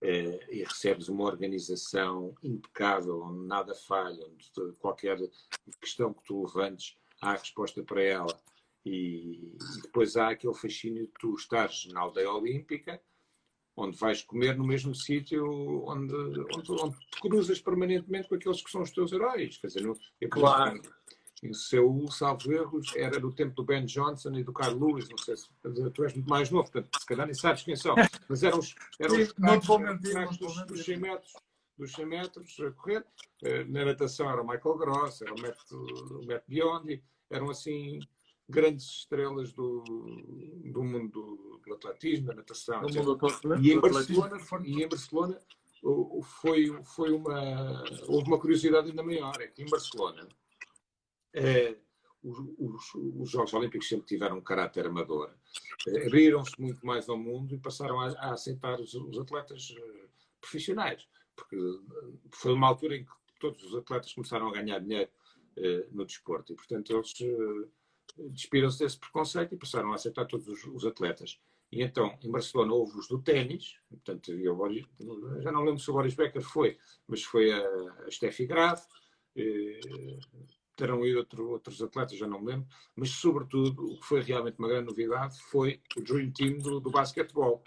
S2: é? é? e recebes uma organização impecável, onde nada falha, onde qualquer questão que tu levantes há resposta para ela. E, e depois há aquele fascínio de tu estares na aldeia olímpica, onde vais comer no mesmo sítio onde, onde, onde, te cruzas permanentemente com aqueles que são os teus heróis. Quer dizer, eu,
S1: claro.
S2: Em Seul, salvo erros, era do tempo do Ben Johnson e do Carl Lewis. Não sei se tu és muito mais novo, portanto, se calhar nem sabes quem são. Mas eram os, eram os craques dos, dos 100 metros dos 100 metros a correr. Eh, na natação era o Michael Gross, era o Matt, o Matt Biondi, eram assim grandes estrelas do, do mundo do atletismo, da natação. e, em Barcelona, e em Barcelona foi, foi uma, houve uma curiosidade ainda maior, é que em Barcelona é, os, os, os, Jogos Olímpicos sempre tiveram um caráter amador. É, abriram-se muito mais ao mundo e passaram a, a aceitar os, os, atletas uh, profissionais, porque foi uma altura em que todos os atletas começaram a ganhar dinheiro no desporto e, portanto, eles despiram-se desse preconceito e passaram a aceitar todos os, atletas. E então, em Barcelona, houve os do ténis, portanto, eu, já não lembro se o Boris Becker foi, mas foi a, a Steffi Graf, terão ido outro, outros atletas, já não me lembro, mas sobretudo o que foi realmente uma grande novidade foi o Dream Team do, do basquetebol,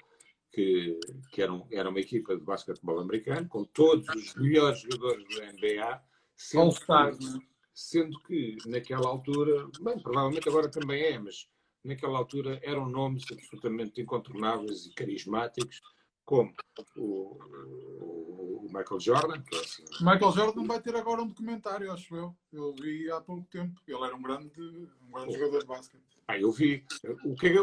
S2: que, que era, um, era, uma equipa de basquetebol americano, com todos os melhores jogadores do NBA,
S1: sendo, que,
S2: né? sendo que naquela altura, bem, provavelmente agora também é, mas naquela altura eram nomes absolutamente incontornáveis e carismáticos, como o, o, Michael Jordan. É assim,
S1: Michael Jordan vai ter agora um documentário, acho eu. Eu vi há pouco tempo. Ele era um grande, um grande jogador de basquete.
S2: Ah, eu vi. O que é,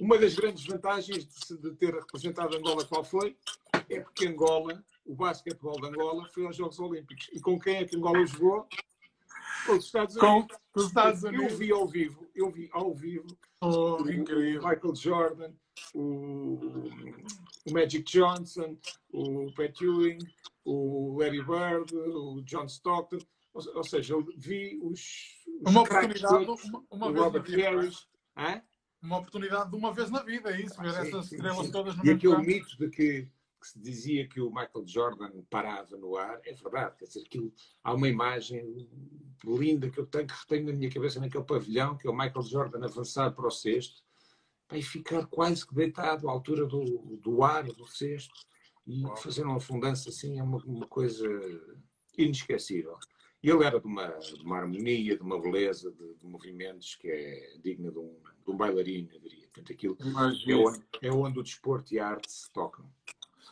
S2: uma das grandes vantagens de, de, ter representado Angola qual foi? É porque Angola, o basquetebol de Angola, foi aos Jogos Olímpicos. E com quem é que Angola jogou? Com os Estados Unidos.
S1: Com os Estados Unidos.
S2: Eu vi ao vivo, eu vi ao vivo
S1: oh, o, incrível.
S2: Michael Jordan, o, o Magic Johnson, o Pat Ewing, o Larry Bird, o John Stockton, ou, ou seja, eu vi os,
S1: os uma oportunidade todos, uma, uma vez
S2: Robert na vida, Harris,
S1: uma oportunidade de uma vez na vida, é isso, ver ah, essas sim, estrelas sim. todas no
S2: E aquele campo. mito de que, que, se dizia que o Michael Jordan parava no ar, é verdade. Quer dizer, aquilo, há uma imagem linda que eu tenho, que retenho na minha cabeça naquele pavilhão, que é o Michael Jordan avançar para o cesto e ficar quase que deitado à altura do, do ar, do cesto, e fazer uma fundança assim é uma, uma coisa inesquecível. E ele era de uma, de uma harmonia, de uma beleza de, de movimentos que é digna de um, de um bailarino, eu diria. Portanto, aquilo é onde, é onde o desporto e a arte se tocam.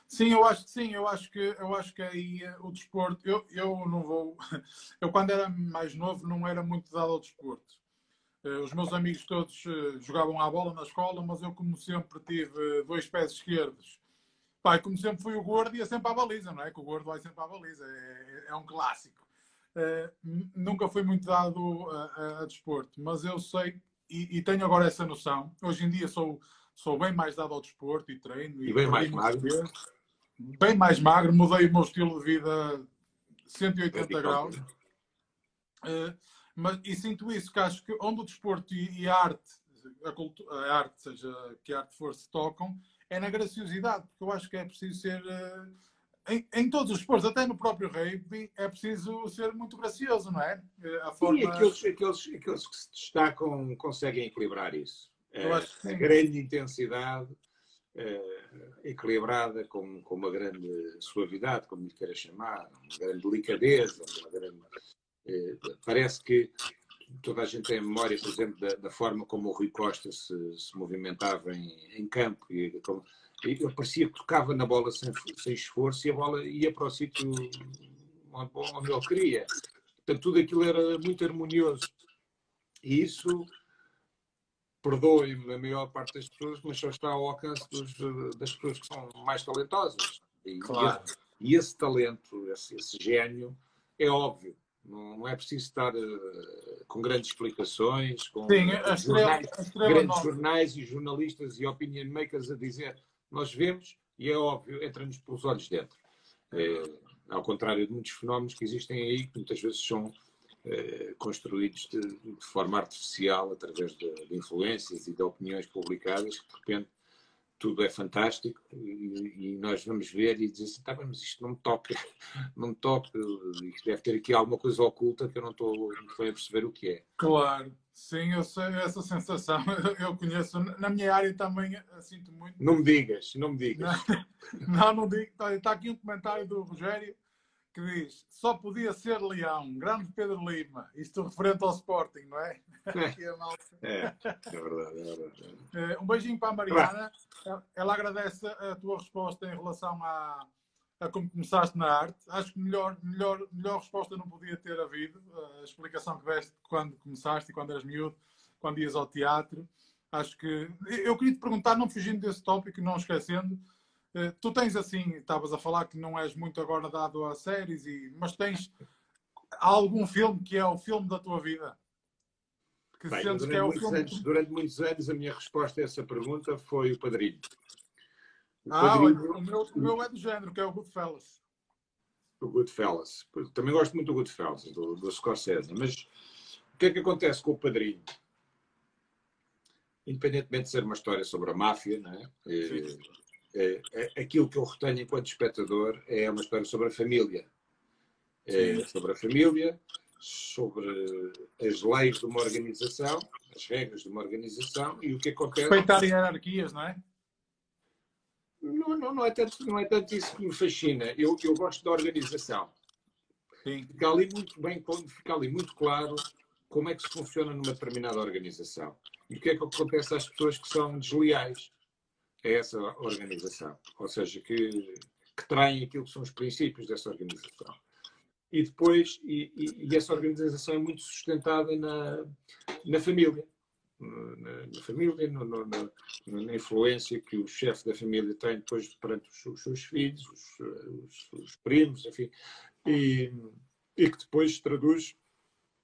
S1: Sim, eu acho que sim, eu acho que eu acho que aí eh, o desporto, eu, eu não vou, eu quando era mais novo não era muito dado ao desporto. Eh, os meus amigos todos eh, jogavam à bola na escola, mas eu como sempre tive dois pés esquerdos, pai, como sempre fui o gordo ia sempre à baliza, não é? Que o gordo vai sempre à baliza, é, é um clássico. nunca fui muito dado a, a, a desporto, mas eu sei e, e, tenho agora essa noção. Hoje em dia sou sou bem mais dado ao desporto e treino
S2: e, e bem mais magro
S1: bem mais magro, mudei o meu estilo de vida 180 graus. Uh, mas, e sinto isso, que acho que onde o desporto e, e a arte, a, cultura, a, arte, seja que a arte for, se tocam, é na graciosidade, porque eu acho que é preciso ser. Uh, em, em, todos os esportes, até no próprio rugby, é preciso ser muito gracioso, não é?
S2: Eh, a forma... E aqueles, aqueles, aqueles que se destacam conseguem equilibrar isso. a grande intensidade equilibrada, com, com uma grande suavidade, como lhe queira chamar, uma grande delicadeza, uma grande, parece que toda a gente tem memória, por exemplo, da, da forma como o Rui Costa se, se movimentava em, em campo. E, como, ele parecia que tocava na bola sem, sem esforço e a bola ia para o sítio onde, onde ele queria. Portanto, tudo aquilo era muito harmonioso. E isso perdoe-me a maior parte das pessoas, mas só está ao alcance dos, das pessoas que são mais talentosas. E, claro. esse, e esse, talento, esse, esse, gênio, é óbvio. Não, não é preciso estar uh, com grandes explicações, com Sim, estrela, jornais, grandes jornais e jornalistas e opinion makers a dizer nós vemos e é óbvio, entra-nos pelos olhos dentro. É, ao contrário de muitos fenómenos que existem aí, que muitas vezes são eh, construídos de, de, forma artificial através de, de, influências e de opiniões publicadas, que de repente tudo é fantástico e, nós vamos ver e dizer assim, tá mas isto não me toca, não me toca, isto deve ter aqui alguma coisa oculta que eu não estou muito bem a perceber o que é.
S1: Claro, sim, eu sei essa sensação, eu conheço, na minha área também sinto muito.
S2: Não me digas, não me digas.
S1: Não, não, não digo, está, está aqui um comentário do Rogério, que diz só podia ser Leão, grande Pedro Lima, isto referente ao Sporting, não é?
S2: É, é, é verdade, é verdade.
S1: É, um beijinho para a Mariana, ela agradece a tua resposta em relação a, a como começaste na arte. Acho que melhor, melhor, melhor resposta não podia ter havido, a explicação que deste quando começaste e quando eras miúdo, quando ias ao teatro. Acho que eu queria te perguntar, não fugindo desse tópico, não esquecendo, eh, tu tens assim, estavas a falar que não és muito agora dado a séries, e, mas tens algum filme que é o filme da tua vida?
S2: Que Bem, durante, que é muitos filme... anos, durante muitos anos a minha resposta a essa pergunta foi o Padrinho.
S1: O ah, padrinho... o, meu, o meu é do género, que é o Goodfellas.
S2: O Goodfellas. Também gosto muito do Goodfellas, do, do Scorsese. Mas o que é que acontece com o Padrinho? Independentemente de ser uma história sobre a máfia, não é? É, é, aquilo que eu retenho enquanto espectador é uma história sobre a família. É, sobre a família, sobre as leis de uma organização, as regras de uma organização e o que acontece.
S1: Respeitar hierarquias, não é?
S2: Não, não, não, é tanto, não é tanto isso que me fascina. Eu, eu gosto da organização. Sim. Fica ali muito bem, fica ali muito claro como é que se funciona numa determinada organização. E o que é que acontece às pessoas que são desleais a essa organização, ou seja, que, que traem aquilo que são os princípios dessa organização. E depois, e, e, e essa organização é muito sustentada na, na família, na, na família, no, no, na, na, influência que o chefe da família tem depois perante os, os seus filhos, os, os, os, primos, enfim, e, e que depois se traduz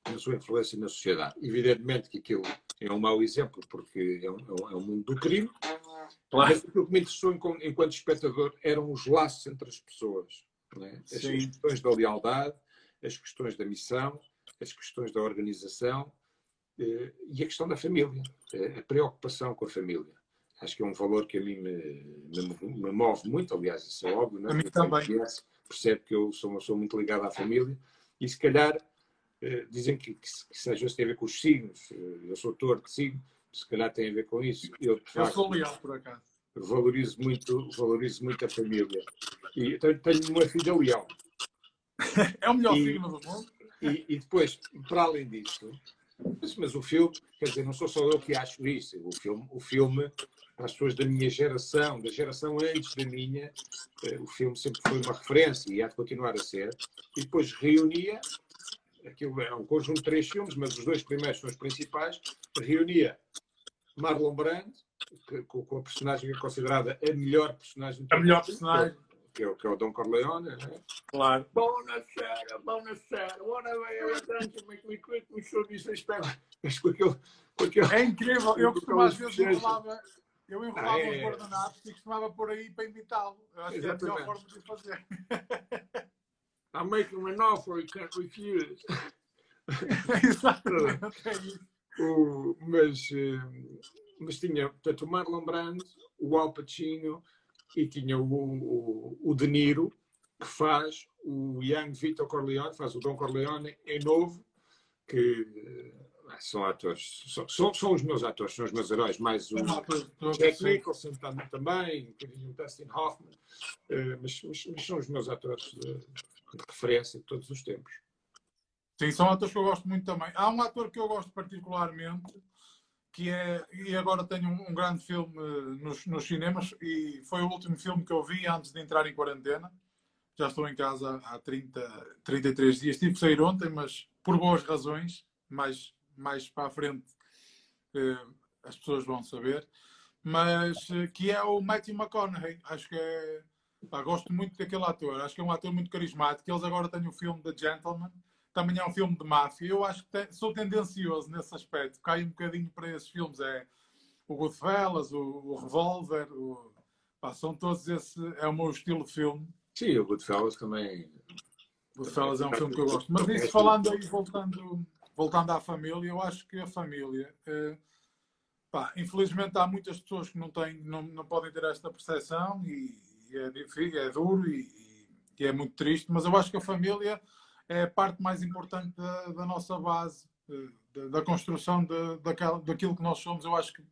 S2: na sua influência na sociedade. Evidentemente que aquilo é um mau exemplo, porque é um, é um mundo do crime, Claro. Mas aquilo que me interessou enquanto espectador eram os laços entre as pessoas. É? As questões da lealdade, as questões da missão, as questões da organização eh, e a questão da família, eh, a preocupação com a família. acho que é um valor que a mim me, me, me move muito, aliás, isso é óbvio, não
S1: é? A mim também.
S2: Conhece, percebe que eu sou uma pessoa muito ligada à família e se calhar eh, dizem que, que, que às vezes tem a ver com os signos, eu sou torto de signo, se calhar tem a ver com isso.
S1: Eu, de facto, eu sou leal, por acaso.
S2: Valorizo muito, valorizo muito a família. E tenho, tenho uma filha leal.
S1: é o melhor e, signo do mundo.
S2: E, e, depois, para além disso, mas, mas, o filme, quer dizer, não sou só eu que acho isso. O filme, o filme para as pessoas da minha geração, da geração antes da minha, eh, o filme sempre foi uma referência e há de continuar a ser. E depois reunia aquilo é um conjunto de três filmes, mas os dois primeiros são os principais, reunia Marlon Brando, que, com, a personagem que é considerada a melhor personagem.
S1: A melhor personagem.
S2: Que é, que é o Don Corleone, né?
S1: Claro.
S2: Buonasera, buonasera, show disrespect? Mas com aquele, com aquele,
S1: é incrível, eu costumo às vezes enrolava, eu enrolava ah, é. os guardanapos e costumava por aí para imitá-lo. Eu acho Exatamente. que é a melhor forma de fazer.
S2: I'm making an offer you can't refuse.
S1: É.
S2: O, mas, eh, mas tinha, portanto, o Marlon Brando, o Al Pacino e tinha o, o, o De Niro, que faz o Young Vito Corleone, faz o Don Corleone em novo, que eh, são atores, são, são, são, os meus atores, são os meus heróis, mais o Jack Nicholson também, um bocadinho o Dustin Hoffman, eh, mas, mas, mas, são os meus atores de referência de todos os tempos.
S1: Sim, são atores que eu gosto muito também. Há um ator que eu gosto particularmente, que é, e agora tenho um, um grande filme nos, nos, cinemas, e foi o último filme que eu vi antes de entrar em quarentena. Já estou em casa há 30, 33 dias. Tive que sair ontem, mas por boas razões, mais, mais para a frente eh, as pessoas vão saber. Mas eh, que é o Matthew McConaughey. Acho que é Pá, gosto muito daquele ator, acho que é um ator muito carismático. Eles agora têm o filme The Gentleman, também é um filme de máfia. Eu acho que te, sou tendencioso nesse aspecto, cai um bocadinho para esses filmes. É o Goodfellas, o, o Revolver, o, pá, são todos esse. É o meu estilo de filme.
S2: Sim, o Goodfellas também.
S1: Goodfellas é um filme que eu gosto. Mas isso falando aí, voltando, voltando à família, eu acho que a família. É, pá, infelizmente há muitas pessoas que não, têm, não, não podem ter esta percepção e é difícil, é duro e, e, é muito triste, mas eu acho que a família é a parte mais importante da, da nossa base, da, da construção de, daquela, daquilo que nós somos. Eu acho que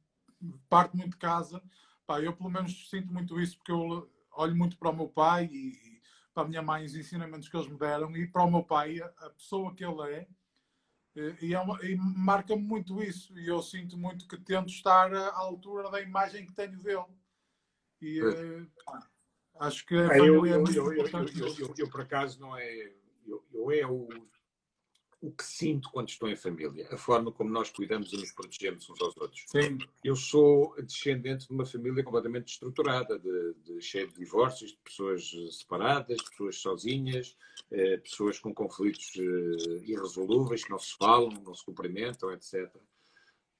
S1: parte muito de casa. Pá, eu, pelo menos, sinto muito isso, porque eu olho muito para o meu pai e, para a minha mãe, os ensinamentos que eles me deram, e para o meu pai, a pessoa que ele é. E, é uma, e marca-me muito isso. E eu sinto muito que tento estar à altura da imagem que tenho dele. E, pá, Acho que a
S2: eu, é eu. Eu, eu, eu, por acaso, não é. Eu, é o, o que sinto quando estou em família, a forma como nós cuidamos e nos protegemos uns aos outros.
S1: Sim.
S2: Eu sou descendente de uma família completamente estruturada, de, de cheia de divórcios, de pessoas separadas, de pessoas sozinhas, eh, pessoas com conflitos eh, irresolúveis que não se falam, não se cumprimentam, etc.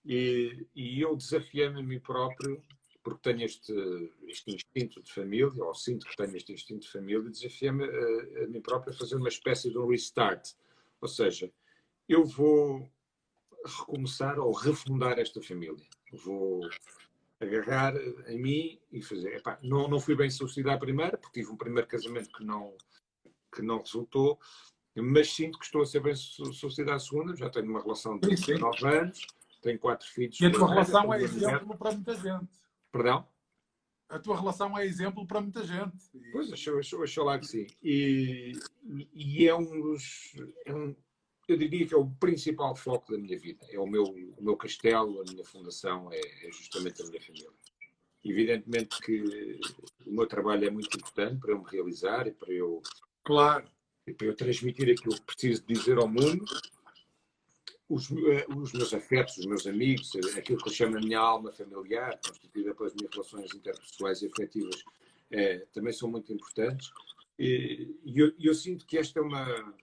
S2: E, e eu desafiei-me a mim próprio porque tenho este, este instinto de família, ou sinto que tenho este instinto de família, desafia-me a, a mim próprio a fazer uma espécie de um restart. Ou seja, eu vou recomeçar ou refundar esta família. Vou agarrar em mim e fazer. Epá, não, não fui bem sucedido à primeira, porque tive um primeiro casamento que não, que não resultou, mas sinto que estou a ser bem sucedido à segunda. Já tenho uma relação de 19 anos, tenho quatro filhos.
S1: E a tua relação é exemplo para muita gente.
S2: Perdão?
S1: A tua relação é exemplo para muita gente.
S2: Pois, achou, achou, achou lá que sim. E, e é um dos. É um, eu diria que é o principal foco da minha vida. É o meu, o meu castelo, a minha fundação, é, é justamente a minha família. Evidentemente que o meu trabalho é muito importante para eu me realizar e para eu.
S1: Claro.
S2: E para eu transmitir aquilo que preciso dizer ao mundo os, eh, os, meus afetos, os meus amigos, eh, aquilo que eu chamo a minha alma familiar, constituída pelas minhas relações interpessoais e afetivas, é, também são muito importantes. E, eu, eu, sinto que esta é uma.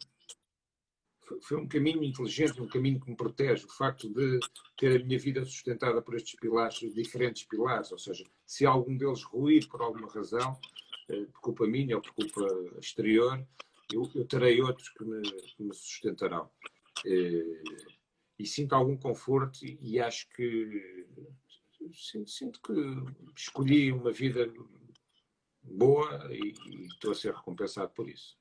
S2: Foi um caminho inteligente, um caminho que me protege. O facto de ter a minha vida sustentada por estes pilares, diferentes pilares, ou seja, se algum deles ruir por alguma razão, por culpa minha ou por culpa exterior, eu, eu terei outros que me, que me sustentarão e sinto algum conforto e acho que sinto, sinto que escolhi uma vida boa e, e estou a ser recompensado por isso.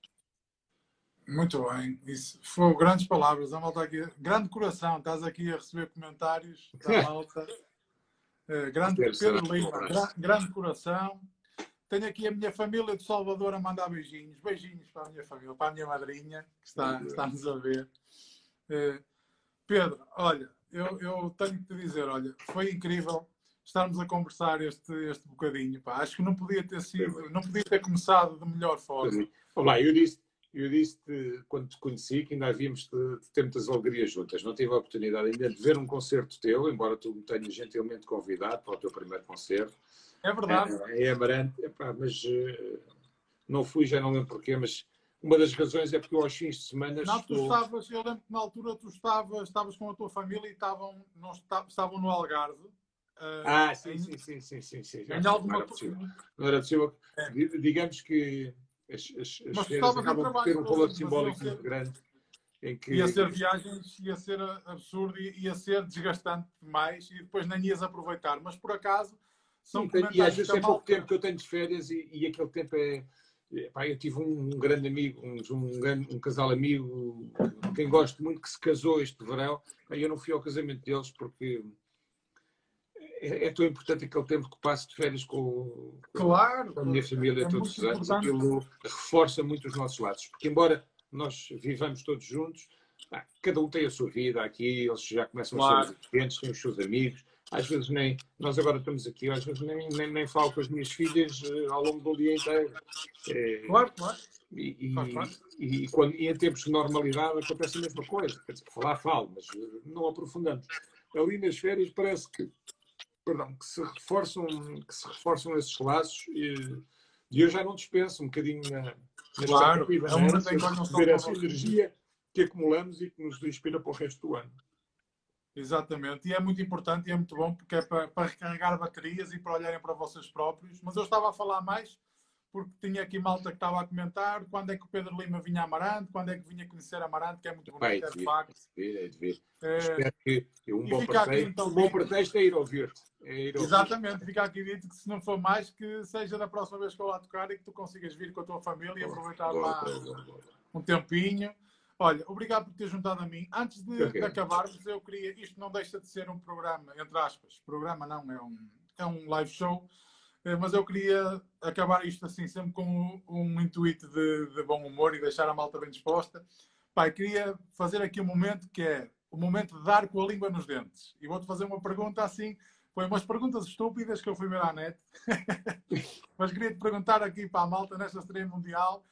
S1: Muito bem, isso foram grandes palavras. A malta aqui, grande coração, estás aqui a receber comentários da malta. Uh, grande Pedro Lima, gra, grande coração. Tenho aqui a minha família de Salvador a mandar beijinhos. Beijinhos para a minha família, para a minha madrinha, que está, está-nos a ver. Uh, Pedro, olha, eu, eu, tenho que te dizer, olha, foi incrível estarmos a conversar este, este bocadinho. Pá. Acho que não podia ter sido, não podia ter começado de melhor forma.
S2: Olá, eu disse, eu disse quando te conheci que ainda havíamos de, de ter muitas alegrias juntas. Não tive a oportunidade ainda de ver um concerto teu, embora tu me tenhas gentilmente convidado para o teu primeiro concerto.
S1: É verdade.
S2: É, é Amarante, Epá, mas uh, não fui, já não lembro porquê, mas uma das razões é porque eu aos fins de semana.
S1: Não, estou... tu estavas, eu lembro que na altura tu estavas, estavas com a tua família e estavam, não, estavam no Algarve.
S2: Uh, ah, sim, sim, sim, sim, sim, sim.
S1: Em alguma...
S2: Não era possível. Não era possível. É. Digamos que as, as, as férias acabam por ter um valor simbólico muito grande. Em que...
S1: Ia ser viagens, ia ser absurdo, ia ser desgastante demais e depois nem ias aproveitar. Mas por acaso são
S2: Sim, E às vezes é pouco tempo que eu tenho de férias e, e aquele tempo é. Pá, eu tive um, um grande amigo, um, um, um, casal amigo, quem gosto muito, que se casou este verão. Eu não fui ao casamento deles porque é, é, tão importante aquele tempo que passo de férias com,
S1: claro,
S2: com a minha família é todos os anos. Aquilo reforça muito os nossos laços. Porque, embora nós vivamos todos juntos, ah, cada um tem a sua vida aqui, eles já começam claro. a ser diferentes, têm os seus amigos. Às vezes nem, nós agora estamos aqui, às vezes nem, nem, nem falo com as minhas filhas uh, ao longo do dia inteiro.
S1: É, claro, claro.
S2: E, e, e, quando, e em tempos de normalidade acontece a mesma coisa. Quer dizer, falar, falo, mas uh, não aprofundando. Ali nas férias parece que perdão, que se reforçam, que se reforçam esses laços e, e eu já não dispenso um bocadinho na,
S1: claro, é
S2: essa energia que acumulamos e que nos inspira para o resto do ano.
S1: Exatamente, e é muito importante e é muito bom porque é para, para recarregar baterias e para olharem para vocês próprios. Mas eu estava a falar mais porque tinha aqui malta que estava a comentar quando é que o Pedro Lima vinha a Amarante, quando é que vinha conhecer Amarante, que é muito bonito, é de facto.
S2: É de ver. É... Espero que um bom, pretexto, então, um bom pretexto é ir ouvir-te. É ir
S1: ouvir Exatamente, fica aqui dito que se não for mais, que seja da próxima vez que eu lá tocar e que tu consigas vir com a tua família e aproveitar lá um tempinho. Olha, obrigado por ter juntado a mim. Antes de, de acabarmos, eu queria. Isto não deixa de ser um programa, entre aspas. Programa não, é um, é um live show eh, mas eu queria acabar isto assim, sempre com um, um intuito de, de, bom humor e deixar a malta bem disposta. Pai, queria fazer aqui um momento que é o momento de dar com a língua nos dentes. E vou-te fazer uma pergunta assim, foi umas perguntas estúpidas que eu fui ver à net, mas queria-te perguntar aqui para a malta nesta estreia mundial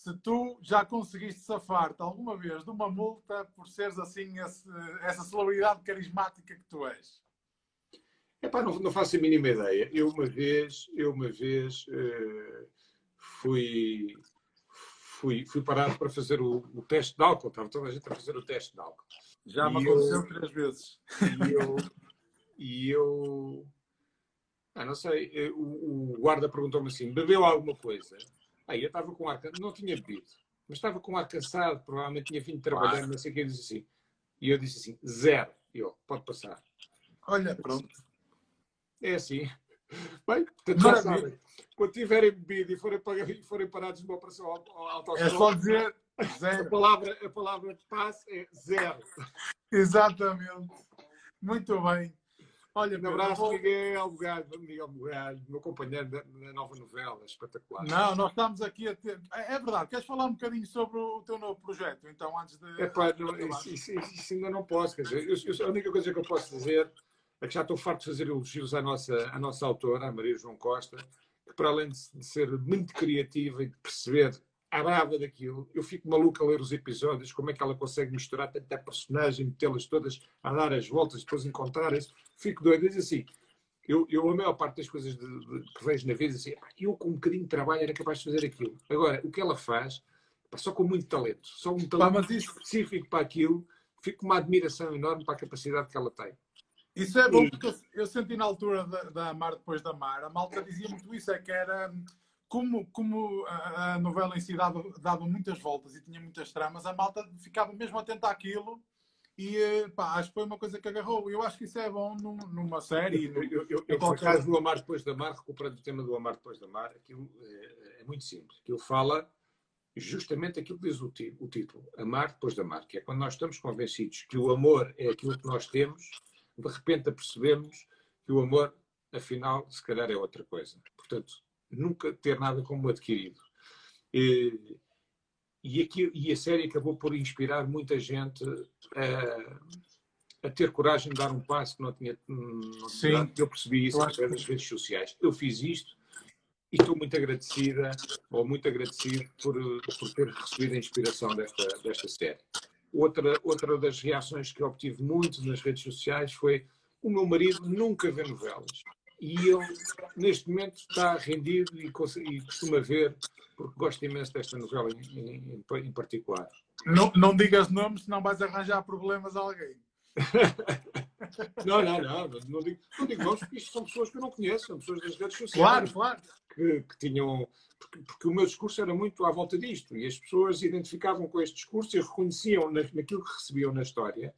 S1: se tu já conseguiste safar-te alguma vez de uma multa por seres assim esse, essa celebridade carismática que tu és.
S2: Epá, não, não faço a mínima ideia. Eu uma vez, eu uma vez uh, fui, fui, fui parado para fazer o, o, teste de álcool. Estava toda a gente a fazer o teste de álcool.
S1: Já me aconteceu eu, três vezes.
S2: E eu, e eu ah, não sei, eh, o, o guarda perguntou-me assim: bebeu alguma coisa? Aí eu estava com ar, não tinha bebido, mas estava com ar cansado, provavelmente tinha vindo trabalhar, claro. não sei o que, ele disse assim. E eu disse assim: zero. E eu, pode passar.
S1: Olha, pronto.
S2: É assim. Bem, já sabem. Quando tiverem bebido e forem, e forem parados numa operação autoescola...
S1: É só dizer zero.
S2: A palavra, a palavra de passe é zero.
S1: Exatamente. Muito bem.
S2: Olha, um abraço, vou... Miguel Bugalho, Miguel Bugalho, meu companheiro da, da, nova novela, espetacular.
S1: Não, nós estamos aqui a ter. É, é verdade, queres falar um bocadinho sobre o teu novo projeto, então, antes de.
S2: É pá, não, isso, isso, isso, ainda não posso, quer dizer, eu, eu, a única coisa que eu posso dizer é que já estou farto de fazer elogios à nossa, à nossa autora, a Maria João Costa, que para além de ser muito criativa e de perceber a brava daquilo, eu fico maluco a ler os episódios, como é que ela consegue misturar tanta personagem, metê-las todas a dar as voltas, depois encontrarem-se. Fico doido. Diz assim, eu, eu, a maior parte das coisas de, de, que vejo na vida, assim, eu com um bocadinho de trabalho era capaz de fazer aquilo. Agora, o que ela faz, só com muito talento, só um talento Pá, específico para aquilo, fico com uma admiração enorme para a capacidade que ela tem.
S1: Isso é bom, porque eu, eu senti na altura da, da Mar depois da Mar, a malta dizia muito isso, é que era como, como a, novela em si dava, dava, muitas voltas e tinha muitas tramas, a malta ficava mesmo atenta àquilo E eh, pá, acho que foi uma coisa que agarrou. Eu acho que isso é bom num, numa série.
S2: Eu, eu, eu, eu por acaso, do Amar Depois da Mar, recuperando o tema do Amar Depois da Mar, aquilo é, é muito simples. Aquilo fala justamente aquilo que diz o, o título, Amar Depois da Mar, que é quando nós estamos convencidos que o amor é aquilo que nós temos, de repente apercebemos que o amor, afinal, se calhar é outra coisa. Portanto, nunca ter nada como adquirido. E, e, aqui, e a série acabou por inspirar muita gente a, a, ter coragem de dar um passo que não tinha. Não
S1: Sim.
S2: Eu percebi isso através das redes sociais. Eu fiz isto e estou muito agradecida, ou muito agradecido, por, por ter recebido a inspiração desta, desta série. Outra, outra das reações que obtive muito nas redes sociais foi o meu marido nunca vê novelas. E ele, neste momento, está rendido e, e costuma ver, porque gosta imenso desta novela em, em, em particular.
S1: Não, não digas nomes, senão vais arranjar problemas a alguém.
S2: não, não, não, não digo, não digo nomes, porque isto são pessoas que eu não conheço, são pessoas das redes sociais.
S1: Claro, claro.
S2: Que, que tinham. Porque, porque, o meu discurso era muito à volta disto, e as pessoas identificavam com este discurso e reconheciam na, naquilo que recebiam na história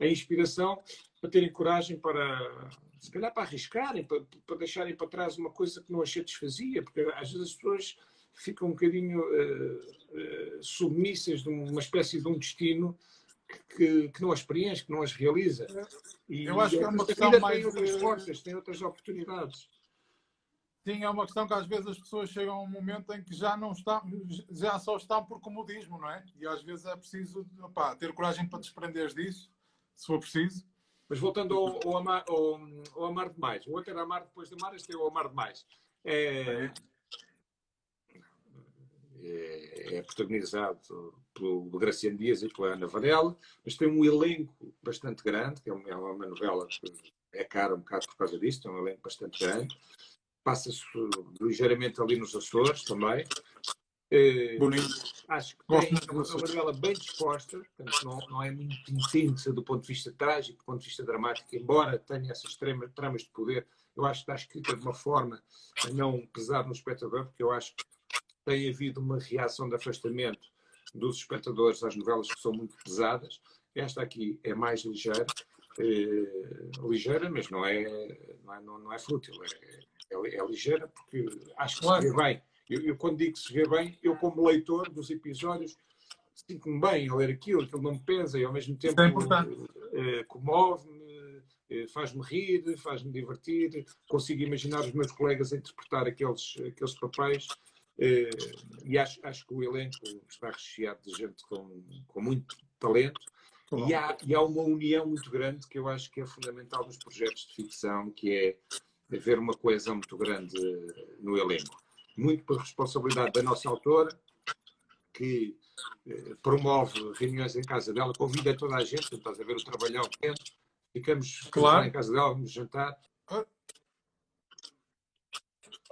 S2: a inspiração para terem coragem para, se calhar, para arriscarem, para, para deixarem para trás uma coisa que não as satisfazia, porque às vezes as pessoas ficam um bocadinho uh, uh, submissas de uma espécie de um destino que, que, não as preenche, que não as realiza.
S1: E, Eu acho que é uma questão mais.
S2: Tem outras portas, tem outras oportunidades.
S1: Sim, é uma questão que às vezes as pessoas chegam a um momento em que já não estão, já só estão por comodismo, não é? E às vezes é preciso opá, ter coragem para desprender disso, se for preciso.
S2: Mas voltando ao, ao, amar, ao, ao amar demais, o outro era amar depois de amar, este é o amar demais. É, é, é protagonizado pelo Graciano Dias e pela Ana Varela, mas tem um elenco bastante grande, que é uma, é uma novela que é cara um bocado por causa disso, tem um elenco bastante grande. Passa-se ligeiramente ali nos Açores também.
S1: É, Bonito.
S2: Acho que Gosto tem uma novela bem disposta, portanto, não, não é muito intensa do ponto de vista trágico, do ponto de vista dramático, embora tenha essas extremas tramas de poder, eu acho que está escrita de uma forma a não pesar no espectador, porque eu acho que tem havido uma reação de afastamento dos espectadores às novelas que são muito pesadas. Esta aqui é mais ligeira, é, ligeira, mas não é, não é, não, não é fútil, é, é, é, ligeira porque acho que claro. se vê bem. Eu, eu, quando digo que se vê bem, eu como leitor dos episódios sinto-me bem a ler aquilo, aquilo não me pesa e ao mesmo tempo
S1: é
S2: eh, comove-me, eh, faz-me rir, faz-me divertir, consigo imaginar os meus colegas a interpretar aqueles, aqueles papéis eh, e acho, acho que o elenco está recheado de gente com, com muito talento. E há, e há uma união muito grande que eu acho que é fundamental nos projetos de ficção, que é haver uma coesão muito grande no elenco. Muito por responsabilidade da nossa autora, que eh, promove reuniões em casa dela, convida toda a gente, estás a ver o trabalhão que temos, ficamos
S1: claro.
S2: em casa dela, vamos jantar. Ah,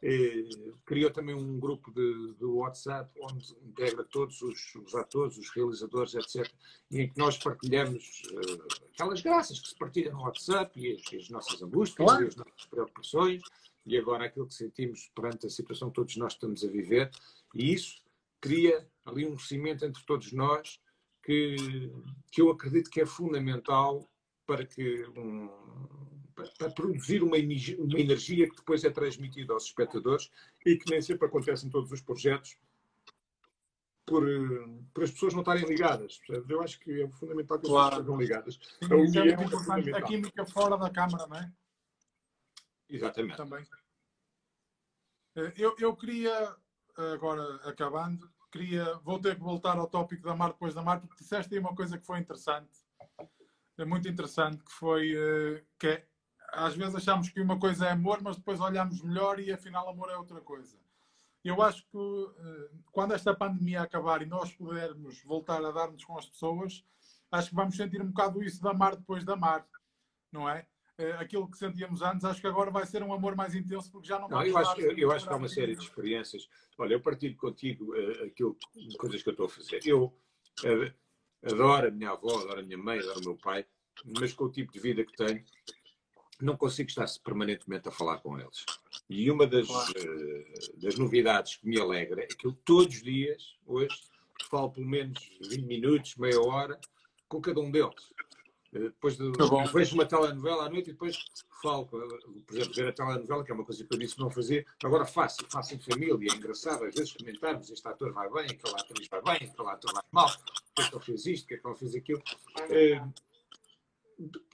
S2: eh, criou também um grupo de, de, WhatsApp onde integra todos os, os, atores, os realizadores, etc. E em que nós partilhamos uh, aquelas graças que se partilham no WhatsApp e as, as nossas angústias claro. e as nossas preocupações e agora aquilo que sentimos perante a situação que todos nós estamos a viver. E isso cria ali um cimento entre todos nós que, que eu acredito que é fundamental para que um, para produzir uma, uma energia que depois é transmitida aos espectadores e que nem sempre acontece em todos os projetos por, por as pessoas não estarem ligadas. Eu acho que é fundamental que as claro. pessoas estejam ligadas.
S1: Sim, a, é, é a química fora da Câmara, não é?
S2: Exatamente.
S1: Também. Eh, eu, eu queria, agora acabando, queria, vou ter que voltar ao tópico da Mar depois da Mar, porque disseste aí uma coisa que foi interessante, é muito interessante, que foi eh, que é às vezes achamos que uma coisa é amor, mas depois olhamos melhor e afinal amor é outra coisa. Eu acho que quando esta pandemia acabar e nós pudermos voltar a dar-nos com as pessoas, acho que vamos sentir um bocado isso de amar depois de amar, não é? Eh, aquilo que sentíamos antes, acho que agora vai ser um amor mais intenso porque já não,
S2: não eu acho, eu, eu acho que há uma série de experiências. Olha, eu partilho contigo uh, aquilo, coisas que eu estou a fazer. Eu uh, adoro a minha avó, adoro a minha mãe, adoro o meu pai, mas com o tipo de vida que tenho, não consigo estar permanentemente a falar com eles. E uma das, claro. uh, das novidades que me alegra é que eu todos os dias, hoje, falo pelo menos 20 minutos, meia hora, com cada um deles. Depois de,
S1: Tá
S2: vejo uma telenovela à noite e depois falo, por exemplo, ver a telenovela, que é uma coisa que eu disse que não fazer, agora faço, faço em família, é engraçado, às vezes comentarmos, este ator vai bem, aquele atriz vai bem, aquele ator vai mal, porque é que ele fez isto, porque é que ele fez aquilo.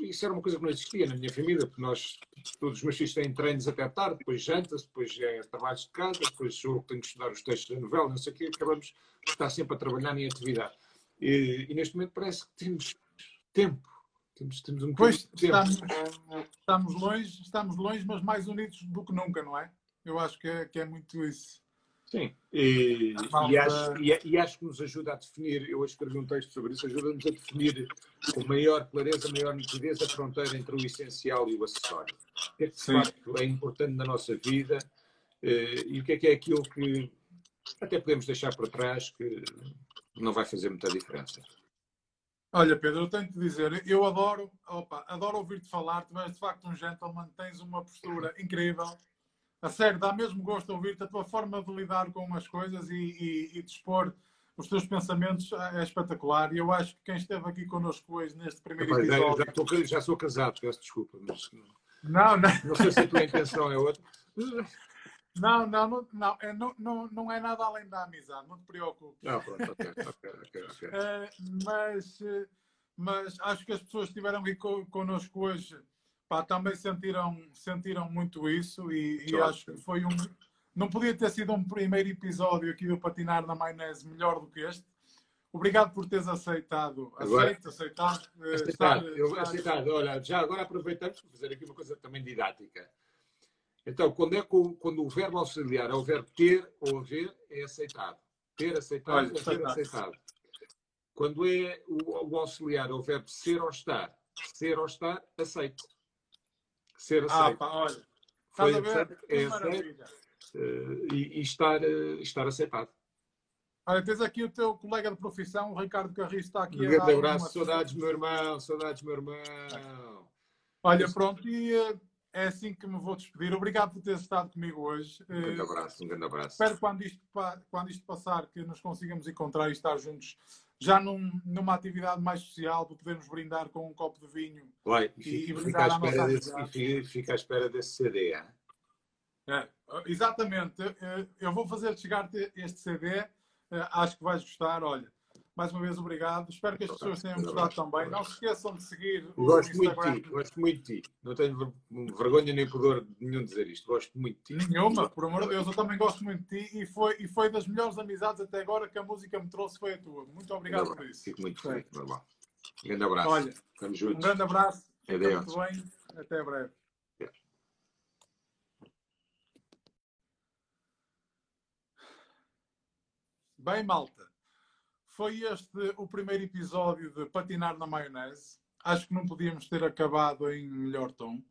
S2: Isso era uma coisa que não existia na minha família, porque nós, todos os meus filhos têm treinos até tarde, depois janta-se, depois é trabalhos de casa, depois sou eu que tenho que estudar os textos da novela, não sei o quê, acabamos de estar sempre a trabalhar em atividade. E, e neste momento parece que temos tempo temos, temos um
S1: pois, estamos, estamos, longe, estamos longe, mas mais unidos do que nunca, não é? Eu acho que é, que é muito isso.
S2: Sim, e, e, acho, e, e, acho que nos ajuda a definir, eu escrevi um texto sobre isso, ajuda-nos a definir com maior clareza, maior nitidez a fronteira entre o essencial e o acessório. O que é que de facto é importante na nossa vida eh, e o que é que é aquilo que até podemos deixar para trás que não vai fazer muita diferença.
S1: Olha, Pedro, eu tenho que dizer, eu adoro, opa, adoro ouvir-te falar, tu és de facto um gentleman, tens uma postura incrível. A sério, dá mesmo gosto ouvir-te, a tua forma de lidar com as coisas e, e, e de expor os teus pensamentos é espetacular. E eu acho que quem esteve aqui connosco hoje neste primeiro Rapaz, episódio.
S2: Já, já, já, sou casado, peço desculpa, mas.
S1: Não, não.
S2: Não sei se a tua intenção é outra.
S1: Não, não, não, não, é, não, não, não é nada além da amizade, não te preocupes.
S2: Não, pronto, ok, ok, ok. okay.
S1: Uh, mas, mas acho que as pessoas que estiveram aqui connosco hoje pá, também sentiram, sentiram muito isso e, e acho que foi um. Não podia ter sido um primeiro episódio aqui do Patinar na Maionese melhor do que este. Obrigado por teres aceitado. Aceito, aceitado.
S2: Eh, aceitado, estar, eu, estar... aceitado. Olha, já agora aproveitamos para fazer aqui uma coisa também didática. Então, quando, é quando o verbo auxiliar é o verbo ter ou haver, é aceitado. Ter aceitado Olha, é aceitado. Quando é o, o, auxiliar é o verbo ser ou estar, ser ou estar, aceito. Ser
S1: ah, aceito. Ah, pá, olha. Foi aceito, é
S2: aceito uh, e, e estar, uh, estar aceitado.
S1: Olha, tens aqui o teu colega de profissão, o Ricardo Carris, está aqui.
S2: Um grande abraço, saudades, meu irmão, saudades, meu irmão.
S1: Olha, pronto, e uh, é assim que me vou despedir. Obrigado por ter estado comigo hoje.
S2: Um grande abraço, um grande abraço.
S1: Espero quando isto, quando isto passar que nos consigamos encontrar e estar juntos já num, numa atividade mais social, para podermos brindar com um copo de vinho
S2: Ué, e, e, brindar à nossa desse, e fica à espera desse CD, é?
S1: É, exatamente. Eu vou fazer chegar este CD. Eh, acho que vais gostar. Olha, mais uma vez, obrigado. Espero que as pessoas tenham gostado também. Não se esqueçam de seguir o
S2: gosto Instagram. Muito de ti, gosto muito de ti. Não tenho vergonha nem pudor nenhum de dizer isto. Gosto muito de ti.
S1: Nenhuma, por amor de Deus. Eu também gosto muito de ti e foi, e foi das melhores amizades até agora que a música me trouxe foi a tua. Muito obrigado por isso.
S2: Fico muito feliz. Um grande abraço.
S1: Olha,
S2: Estamos juntos.
S1: Um grande abraço.
S2: Adeus.
S1: Muito bem. Até breve. Bem, malta. Foi este o primeiro episódio de Patinar na Maionese. Acho que não podíamos ter acabado em melhor tom.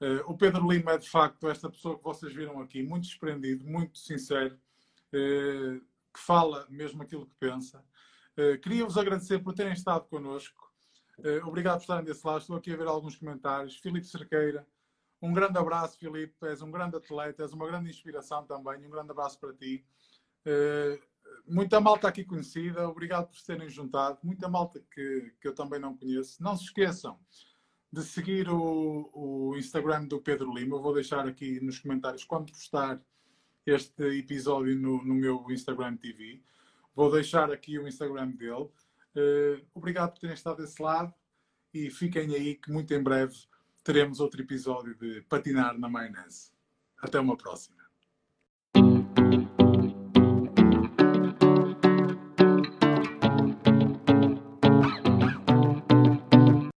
S1: Uh, o Pedro Lima é de facto esta pessoa que vocês viram aqui, muito desprendido, muito sincero, uh, que fala mesmo aquilo que pensa. Uh, Queria-vos agradecer por terem estado connosco. obrigado por estarem desse lado. Estou aqui a ver alguns comentários. Filipe Cerqueira, um grande abraço, Filipe. És um grande atleta, és uma grande inspiração também. Um grande abraço para ti muita malta aqui conhecida, obrigado por terem juntado. Muita malta que, que eu também não conheço. Não se esqueçam de seguir o, o Instagram do Pedro Lima. Eu vou deixar aqui nos comentários quando postar este episódio no, no meu Instagram TV. Vou deixar aqui o Instagram dele. Uh, obrigado por terem estado desse lado e fiquem aí que muito em breve teremos outro episódio de Patinar na Maionese. Até uma próxima.